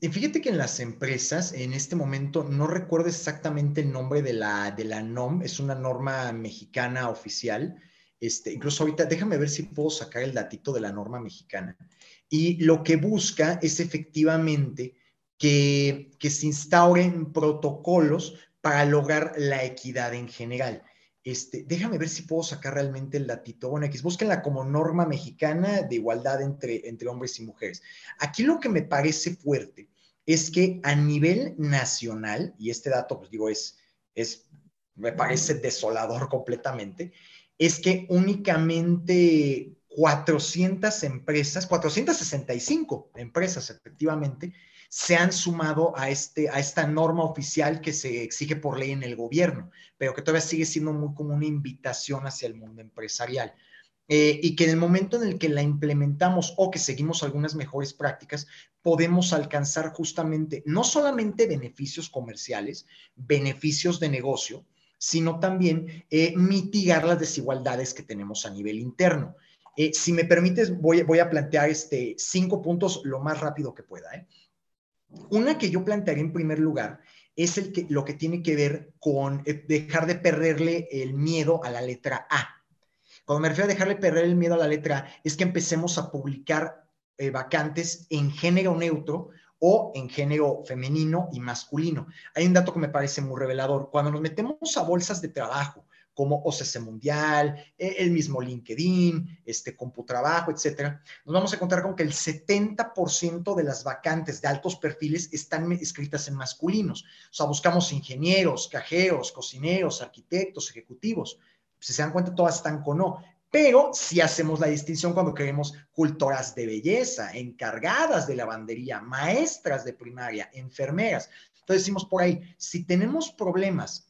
Y fíjate que en las empresas, en este momento, no recuerdo exactamente el nombre de la, de la NOM, es una norma mexicana oficial. Este, incluso ahorita, déjame ver si puedo sacar el datito de la norma mexicana. Y lo que busca es efectivamente que, que se instauren protocolos para lograr la equidad en general. Este, déjame ver si puedo sacar realmente el datito. Bueno, búsquenla como norma mexicana de igualdad entre, entre hombres y mujeres. Aquí lo que me parece fuerte es que a nivel nacional, y este dato, pues digo, es, es me parece desolador completamente, es que únicamente 400 empresas, 465 empresas efectivamente, se han sumado a, este, a esta norma oficial que se exige por ley en el gobierno, pero que todavía sigue siendo muy como una invitación hacia el mundo empresarial. Eh, y que en el momento en el que la implementamos o que seguimos algunas mejores prácticas, podemos alcanzar justamente no solamente beneficios comerciales, beneficios de negocio, sino también eh, mitigar las desigualdades que tenemos a nivel interno. Eh, si me permites, voy, voy, a plantear este, cinco puntos lo más rápido que pueda. ¿eh? Una que yo plantearía en primer lugar es el que, lo que tiene que ver con eh, dejar de perderle el miedo a la letra A. Cuando me refiero a dejarle perder el miedo a la letra A, es que empecemos a publicar eh, vacantes en género neutro o en género femenino y masculino. Hay un dato que me parece muy revelador. Cuando nos metemos a bolsas de trabajo como OCC Mundial, e, el mismo LinkedIn, este CompuTrabajo, etcétera, nos vamos a encontrar con que el 70% de las vacantes de altos perfiles están escritas en masculinos. O sea, buscamos ingenieros, cajeros, cocineros, arquitectos, ejecutivos. Si se dan cuenta, todas están con O. Pero si hacemos la distinción cuando queremos cultoras de belleza, encargadas de lavandería, maestras de primaria, enfermeras. Entonces decimos por ahí, si tenemos problemas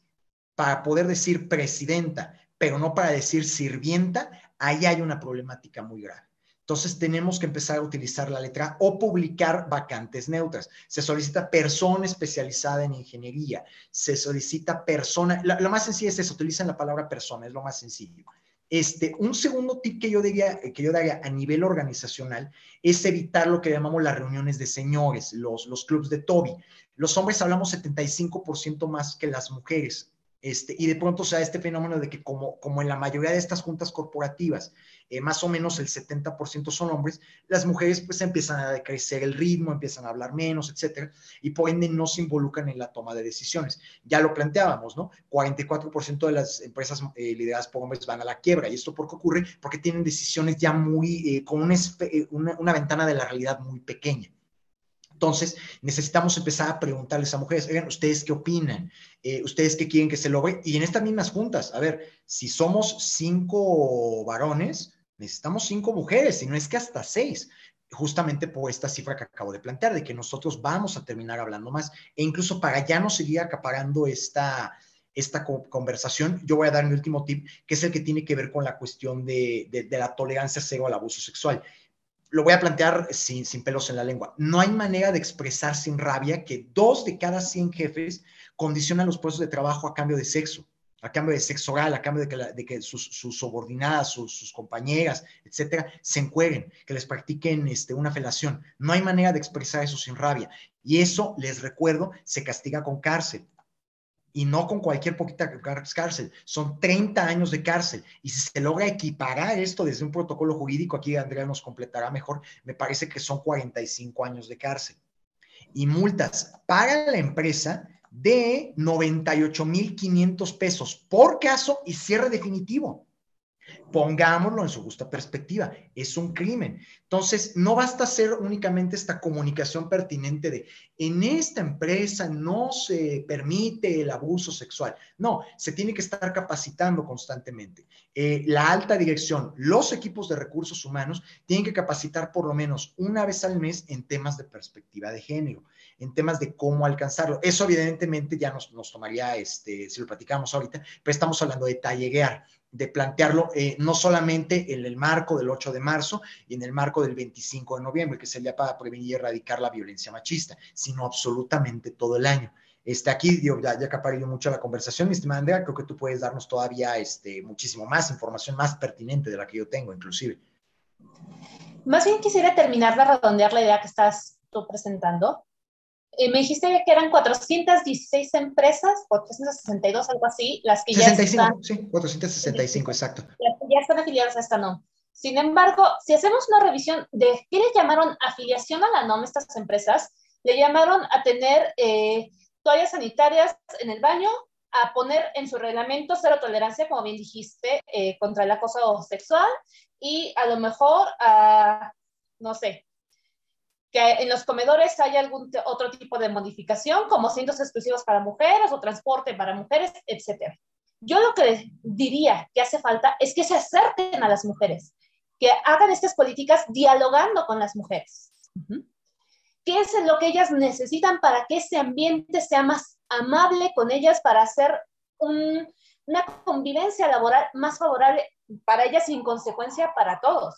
para poder decir presidenta, pero no para decir sirvienta, ahí hay una problemática muy grave. Entonces tenemos que empezar a utilizar la letra o publicar vacantes neutras. Se solicita persona especializada en ingeniería, se solicita persona, lo más sencillo es eso, utilizan la palabra persona, es lo más sencillo. Este, un segundo tip que yo, diría, que yo daría a nivel organizacional es evitar lo que llamamos las reuniones de señores, los, los clubs de Toby. Los hombres hablamos 75% más que las mujeres. Este, y de pronto se da este fenómeno de que como, como en la mayoría de estas juntas corporativas, eh, más o menos el 70% son hombres, las mujeres pues empiezan a decrecer el ritmo, empiezan a hablar menos, etcétera, y por ende no se involucran en la toma de decisiones. Ya lo planteábamos, ¿no? 44% de las empresas eh, lideradas por hombres van a la quiebra, y esto por qué ocurre? Porque tienen decisiones ya muy, eh, con una, una ventana de la realidad muy pequeña. Entonces, necesitamos empezar a preguntarles a mujeres, oigan, ¿ustedes qué opinan? Eh, ¿Ustedes qué quieren que se logre? Y en estas mismas juntas, a ver, si somos cinco varones, necesitamos cinco mujeres, si no es que hasta seis, justamente por esta cifra que acabo de plantear, de que nosotros vamos a terminar hablando más, e incluso para ya no seguir acaparando esta, esta conversación, yo voy a dar mi último tip, que es el que tiene que ver con la cuestión de, de la tolerancia cero al abuso sexual lo voy a plantear sin, sin, pelos en la lengua. No hay manera de expresar sin rabia que dos de cada 100 jefes condicionan los puestos de trabajo a cambio de sexo, a cambio de sexo oral, a cambio de que, sus, subordinadas, sus, compañeras, etcétera, se encueren, que les practiquen este, una felación. No hay manera de expresar eso sin rabia. Y eso, les recuerdo, se castiga con cárcel. Y no con cualquier poquita cárcel, son 30 años de cárcel. Y si se logra equiparar esto desde un protocolo jurídico, aquí Andrea nos completará mejor, me parece que son 45 años de cárcel. Y multas para la empresa de 98.500 pesos por caso y cierre definitivo. Pongámoslo en su justa perspectiva, es un crimen. Entonces, no basta hacer únicamente esta comunicación pertinente de en esta empresa no se permite el abuso sexual. No, se tiene que estar capacitando constantemente. Eh, la alta dirección, los equipos de recursos humanos tienen que capacitar por lo menos una vez al mes en temas de perspectiva de género en temas de cómo alcanzarlo. Eso evidentemente ya nos, nos tomaría, este, si lo platicamos ahorita, pero estamos hablando de talleguear, de plantearlo eh, no solamente en el marco del 8 de marzo y en el marco del 25 de noviembre, que sería para prevenir y erradicar la violencia machista, sino absolutamente todo el año. Este, aquí ya, ya acaparé mucho la conversación, mi estimada Andrea, creo que tú puedes darnos todavía este, muchísimo más información más pertinente de la que yo tengo, inclusive. Más bien quisiera terminar de redondear la idea que estás tú presentando eh, me dijiste que eran 416 empresas, 462, algo así, las que ya están... Sí, 465, exacto. Las que ya están afiliadas a esta NOM. Sin embargo, si hacemos una revisión de qué le llamaron afiliación a la NOM estas empresas, le llamaron a tener eh, toallas sanitarias en el baño, a poner en su reglamento cero tolerancia, como bien dijiste, eh, contra el acoso sexual y a lo mejor a, no sé, que en los comedores hay algún otro tipo de modificación, como asientos exclusivos para mujeres o transporte para mujeres, etc. Yo lo que diría que hace falta es que se acerquen a las mujeres, que hagan estas políticas dialogando con las mujeres. ¿Qué es lo que ellas necesitan para que ese ambiente sea más amable con ellas, para hacer una convivencia laboral más favorable para ellas sin consecuencia para todos?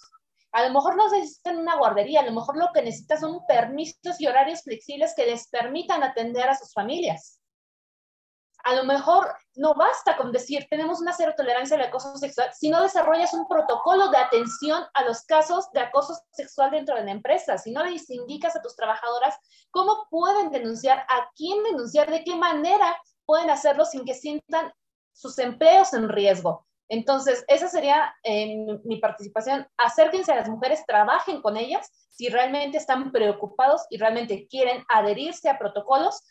A lo mejor no necesitan una guardería, a lo mejor lo que necesitan son permisos y horarios flexibles que les permitan atender a sus familias. A lo mejor no basta con decir tenemos una cero tolerancia al acoso sexual si no desarrollas un protocolo de atención a los casos de acoso sexual dentro de la empresa, si no les indicas a tus trabajadoras cómo pueden denunciar, a quién denunciar, de qué manera pueden hacerlo sin que sientan sus empleos en riesgo. Entonces, esa sería mi participación. Acérquense a las mujeres, trabajen con ellas si realmente están preocupados y realmente quieren adherirse a protocolos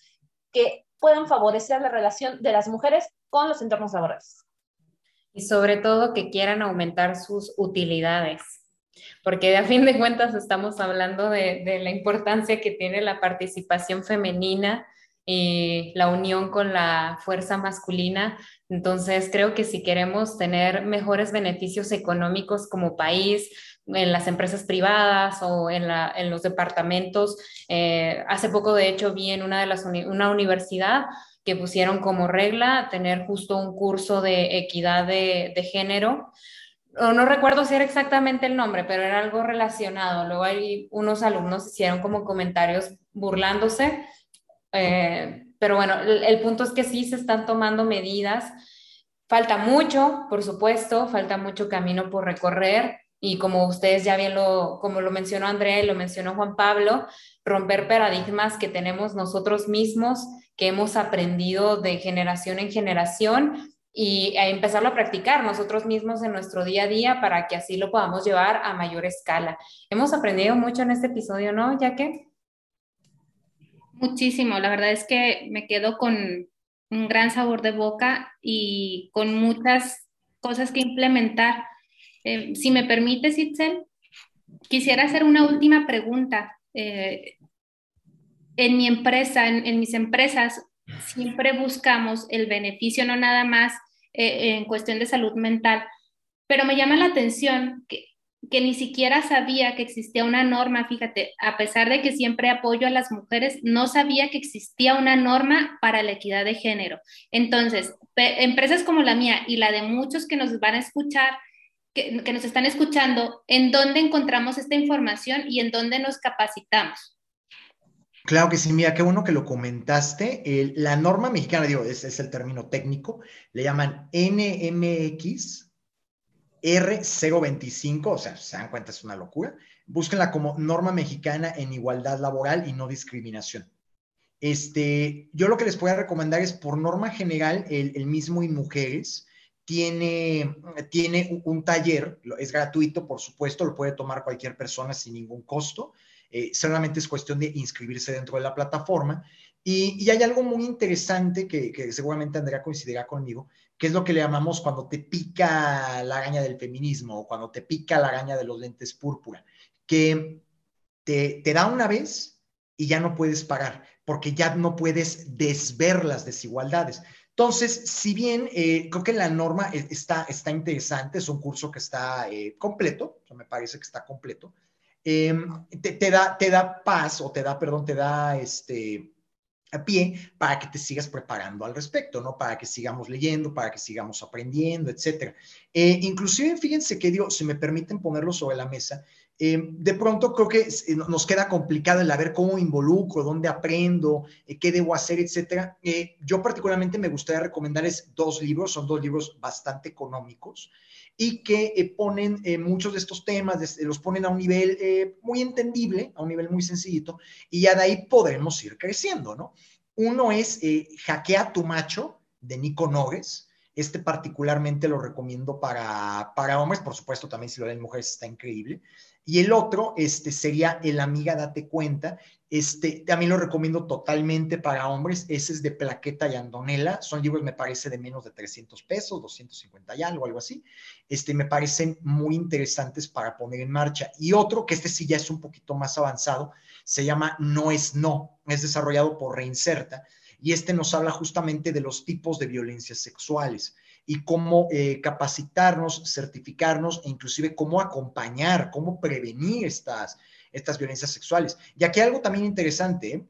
que puedan favorecer la relación de las mujeres con los entornos laborales. Y sobre todo que quieran aumentar sus utilidades, porque a fin de cuentas estamos hablando de, de la importancia que tiene la participación femenina y la unión con la fuerza masculina. Entonces, creo que si queremos tener mejores beneficios económicos como país, en las empresas privadas o en, los departamentos, eh, hace poco, de hecho, vi en una, de las una universidad que pusieron como regla tener justo un curso de equidad de, género. No, no recuerdo si era exactamente el nombre, pero era algo relacionado. Luego hay unos alumnos hicieron como comentarios burlándose eh, pero bueno, el, punto es que sí se están tomando medidas. Falta mucho, por supuesto, falta mucho camino por recorrer y como ustedes ya bien lo, como lo mencionó Andrea lo mencionó Juan Pablo, romper paradigmas que tenemos nosotros mismos, que hemos aprendido de generación en generación y empezarlo a practicar nosotros mismos en nuestro día a día para que así lo podamos llevar a mayor escala. Hemos aprendido mucho en este episodio, ¿no, ya que Muchísimo, la verdad es que me quedo con un gran sabor de boca y con muchas cosas que implementar. Eh, si me permite, Itzel, quisiera hacer una última pregunta. Eh, en mi empresa, en, mis empresas, siempre buscamos el beneficio, no nada más eh, en cuestión de salud mental, pero me llama la atención que que ni siquiera sabía que existía una norma, fíjate, a pesar de que siempre apoyo a las mujeres, no sabía que existía una norma para la equidad de género. Entonces, empresas como la mía y la de muchos que nos van a escuchar, que, nos están escuchando, ¿en dónde encontramos esta información y en dónde nos capacitamos? Claro que sí, mira, qué bueno que lo comentaste. la norma mexicana, digo, ese es el término técnico, le llaman NMX R025, o sea, se dan cuenta, es una locura. Búsquenla como norma mexicana en igualdad laboral y no discriminación. Este, yo lo que les puedo recomendar es, por norma general, el, el mismo y mujeres tiene, tiene un taller, es gratuito, por supuesto, lo puede tomar cualquier persona sin ningún costo. Eh, solamente es cuestión de inscribirse dentro de la plataforma. Y, y hay algo muy interesante que, que, seguramente Andrea coincidirá conmigo, que es lo que le llamamos cuando te pica la araña del feminismo o cuando te pica la araña de los lentes púrpura, que te, da una vez y ya no puedes parar porque ya no puedes desver las desigualdades. Entonces, si bien eh, creo que la norma está, está interesante, es un curso que está eh, completo, me parece que está completo, te, te, da, te da paz o te da, perdón, te da este, a pie para que te sigas preparando al respecto, ¿no? Para que sigamos leyendo, para que sigamos aprendiendo, etcétera. Eh, inclusive, fíjense que, digo, si me permiten ponerlo sobre la mesa, eh, de pronto creo que eh, nos queda complicado el ver cómo involucro, dónde aprendo, eh, qué debo hacer, etcétera. yo particularmente me gustaría recomendarles dos libros, son dos libros bastante económicos y que ponen muchos de estos temas, los ponen a un nivel muy entendible, a un nivel muy sencillito, y ya de ahí podremos ir creciendo, ¿no? Uno es Hackea tu macho, de Nico Nogues. Este particularmente lo recomiendo para, para hombres, por supuesto también si lo leen mujeres está increíble. Y el otro este, sería El Amiga Date Cuenta. Este, también lo recomiendo totalmente para hombres. Ese es de Plaqueta y Andonela. Son libros, me parece, de menos de 300 pesos, 250 y algo, algo así. Este, me parecen muy interesantes para poner en marcha. Y otro, que este sí ya es un poquito más avanzado, se llama No es No. Es desarrollado por Reinserta. Y este nos habla justamente de los tipos de violencias sexuales y cómo eh, capacitarnos, certificarnos e inclusive cómo acompañar, cómo prevenir estas, estas violencias sexuales. Y aquí algo también interesante, ¿eh?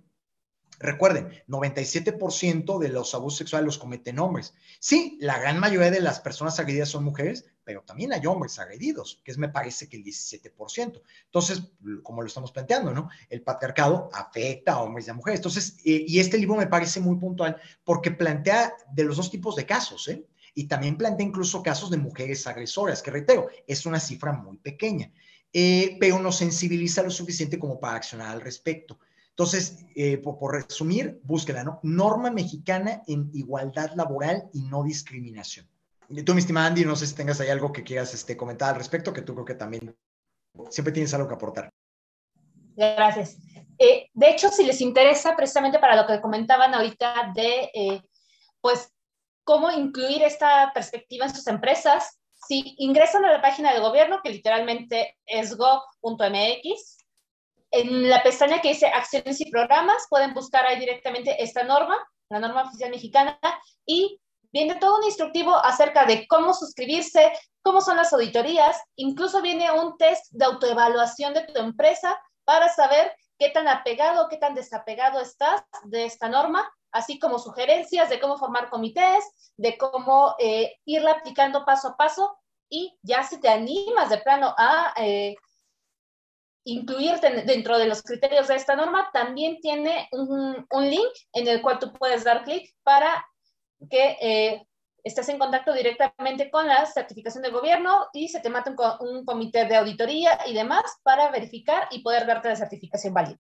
Recuerden, 97% de los abusos sexuales los cometen hombres. Sí, la gran mayoría de las personas agredidas son mujeres, pero también hay hombres agredidos, que es me parece que el 17%. Entonces, como lo estamos planteando, ¿no? El patriarcado afecta a hombres y a mujeres. Entonces, eh, y este libro me parece muy puntual porque plantea de los dos tipos de casos, ¿eh? Y también plantea incluso casos de mujeres agresoras, que reitero, es una cifra muy pequeña, eh, pero nos sensibiliza lo suficiente como para accionar al respecto. Entonces, eh, por, por, resumir, búsquela, ¿no? Norma mexicana en igualdad laboral y no discriminación. Tú, mi estimada Andy, no sé si tengas ahí algo que quieras este, comentar al respecto, que tú creo que también siempre tienes algo que aportar. Gracias. Eh, de hecho, si les interesa, precisamente para lo que comentaban ahorita de, eh, pues, cómo incluir esta perspectiva en sus empresas. Si ingresan a la página del gobierno, que literalmente es go.mx, en la pestaña que dice acciones y programas, pueden buscar ahí directamente esta norma, la norma oficial mexicana, y viene todo un instructivo acerca de cómo suscribirse, cómo son las auditorías, incluso viene un test de autoevaluación de tu empresa para saber qué tan apegado, qué tan desapegado estás de esta norma así como sugerencias de cómo formar comités, de cómo eh, irla aplicando paso a paso y ya si te animas de plano a eh, incluirte dentro de los criterios de esta norma, también tiene un, un link en el cual tú puedes dar clic para que eh, estés en contacto directamente con la certificación del gobierno y se te mate un, un comité de auditoría y demás para verificar y poder darte la certificación válida.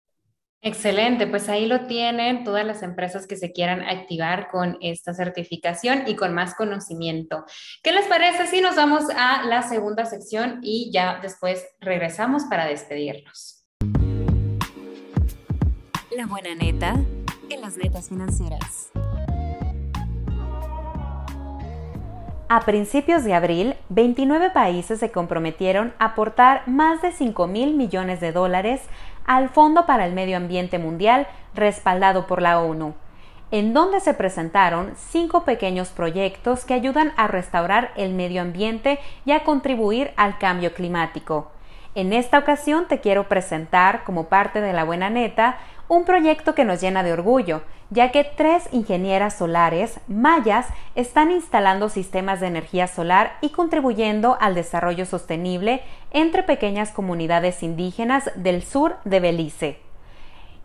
Excelente, pues ahí lo tienen todas las empresas que se quieran activar con esta certificación y con más conocimiento. ¿Qué les parece si nos vamos a la segunda sección y ya después regresamos para despedirnos? La buena neta en las netas financieras. A principios de abril, 29 países se comprometieron a aportar más de 5 mil millones de dólares al Fondo para el Medio Ambiente Mundial respaldado por la ONU, en donde se presentaron cinco pequeños proyectos que ayudan a restaurar el medio ambiente y a contribuir al cambio climático. En esta ocasión te quiero presentar, como parte de la buena neta, un proyecto que nos llena de orgullo, ya que tres ingenieras solares mayas están instalando sistemas de energía solar y contribuyendo al desarrollo sostenible entre pequeñas comunidades indígenas del sur de Belice.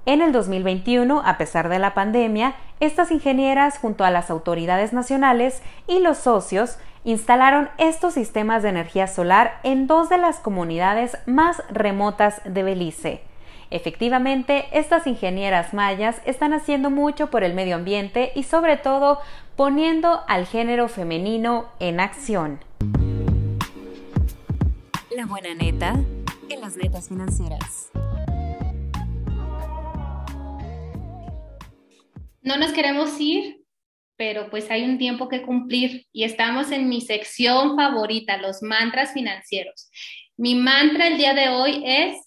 En el 2021, a pesar de la pandemia, estas ingenieras junto a las autoridades nacionales y los socios instalaron estos sistemas de energía solar en dos de las comunidades más remotas de Belice Efectivamente, estas ingenieras mayas están haciendo mucho por el medio ambiente y sobre todo poniendo al género femenino en acción. La buena neta en las netas financieras. No nos queremos ir, pero pues hay un tiempo que cumplir y estamos en mi sección favorita, los mantras financieros. Mi mantra el día de hoy es,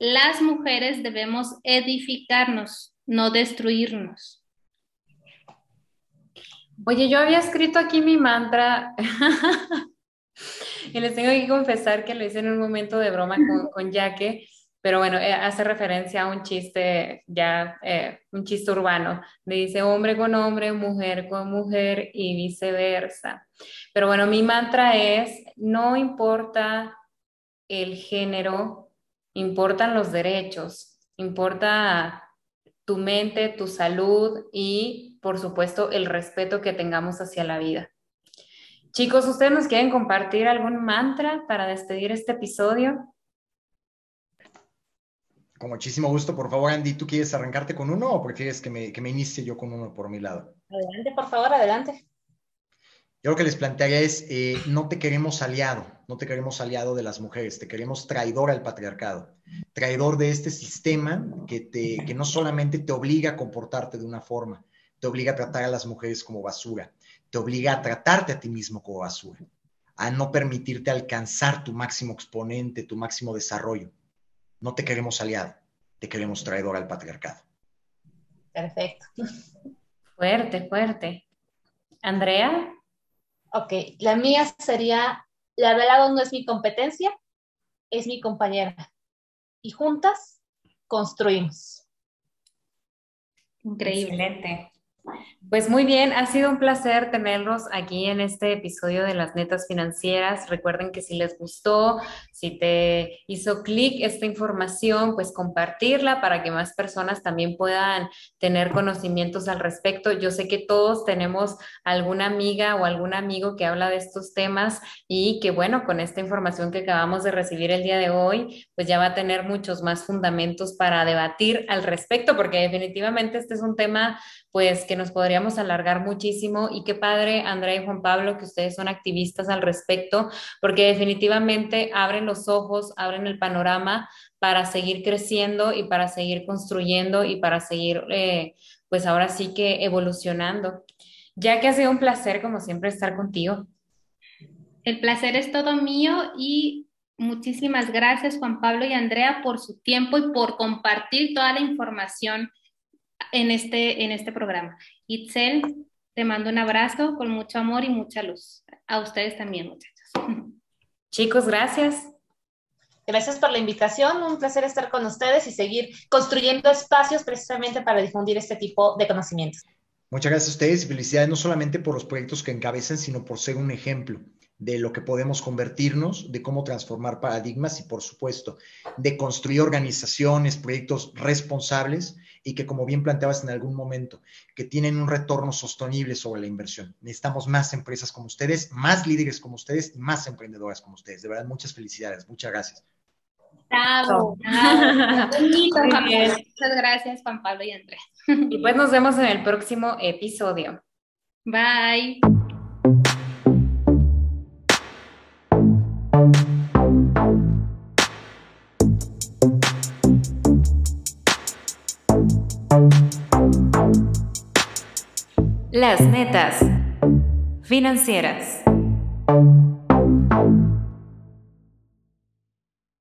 las mujeres debemos edificarnos, no destruirnos. Oye, yo había escrito aquí mi mantra [LAUGHS] y les tengo que confesar que lo hice en un momento de broma con, con Yaque pero bueno, eh, hace referencia a un chiste ya, eh, un chiste urbano, dice hombre con hombre, mujer con mujer y viceversa. Pero bueno, mi mantra es, no importa el género, importan los derechos, importa tu mente, tu salud y, por supuesto, el respeto que tengamos hacia la vida. Chicos, ¿ustedes nos quieren compartir algún mantra para despedir este episodio? Con muchísimo gusto. Por favor, Andy, ¿tú quieres arrancarte con uno o prefieres que me, que me inicie yo con uno por mi lado? Adelante, por favor, adelante. Yo lo que les plantearía es, eh, no te queremos aliado, no te queremos aliado de las mujeres, te queremos traidor al patriarcado, traidor de este sistema que, te, que no solamente te obliga a comportarte de una forma, te obliga a tratar a las mujeres como basura, te obliga a tratarte a ti mismo como basura, a no permitirte alcanzar tu máximo exponente, tu máximo desarrollo. No te queremos aliado, te queremos traidor al patriarcado. Perfecto. Fuerte, fuerte. Andrea. Ok, la mía sería, la velado no es mi competencia, es mi compañera. Y juntas construimos. Increíble. Excelente. Pues muy bien, ha sido un placer tenerlos aquí en este episodio de las netas financieras. Recuerden que si les gustó, si te hizo clic esta información, pues compartirla para que más personas también puedan tener conocimientos al respecto. Yo sé que todos tenemos alguna amiga o algún amigo que habla de estos temas y que bueno, con esta información que acabamos de recibir el día de hoy, pues ya va a tener muchos más fundamentos para debatir al respecto, porque definitivamente este es un tema pues que nos podríamos alargar muchísimo y qué padre, Andrea y Juan Pablo, que ustedes son activistas al respecto, porque definitivamente abren los ojos, abren el panorama para seguir creciendo y para seguir construyendo y para seguir, eh, pues ahora sí que evolucionando. Ya que ha sido un placer, como siempre, estar contigo. El placer es todo mío y muchísimas gracias, Juan Pablo y Andrea, por su tiempo y por compartir toda la información en este, en este programa. Itzel, te mando un abrazo con mucho amor y mucha luz. A ustedes también, muchachos. [LAUGHS] Chicos, gracias. Gracias por la invitación, un placer estar con ustedes y seguir construyendo espacios precisamente para difundir este tipo de conocimientos. Muchas gracias a ustedes y felicidades no solamente por los proyectos que encabezan, sino por ser un ejemplo de lo que podemos convertirnos, de cómo transformar paradigmas y, por supuesto, de construir organizaciones, proyectos responsables y que, como bien planteabas en algún momento, que tienen un retorno sostenible sobre la inversión. Necesitamos más empresas como ustedes, más líderes como ustedes y más emprendedoras como ustedes. De verdad, muchas felicidades. Muchas gracias. Bravo, [LAUGHS] Muchas gracias, Juan Pablo y Andrés. Y pues nos vemos en el próximo episodio. Bye. Las netas financieras.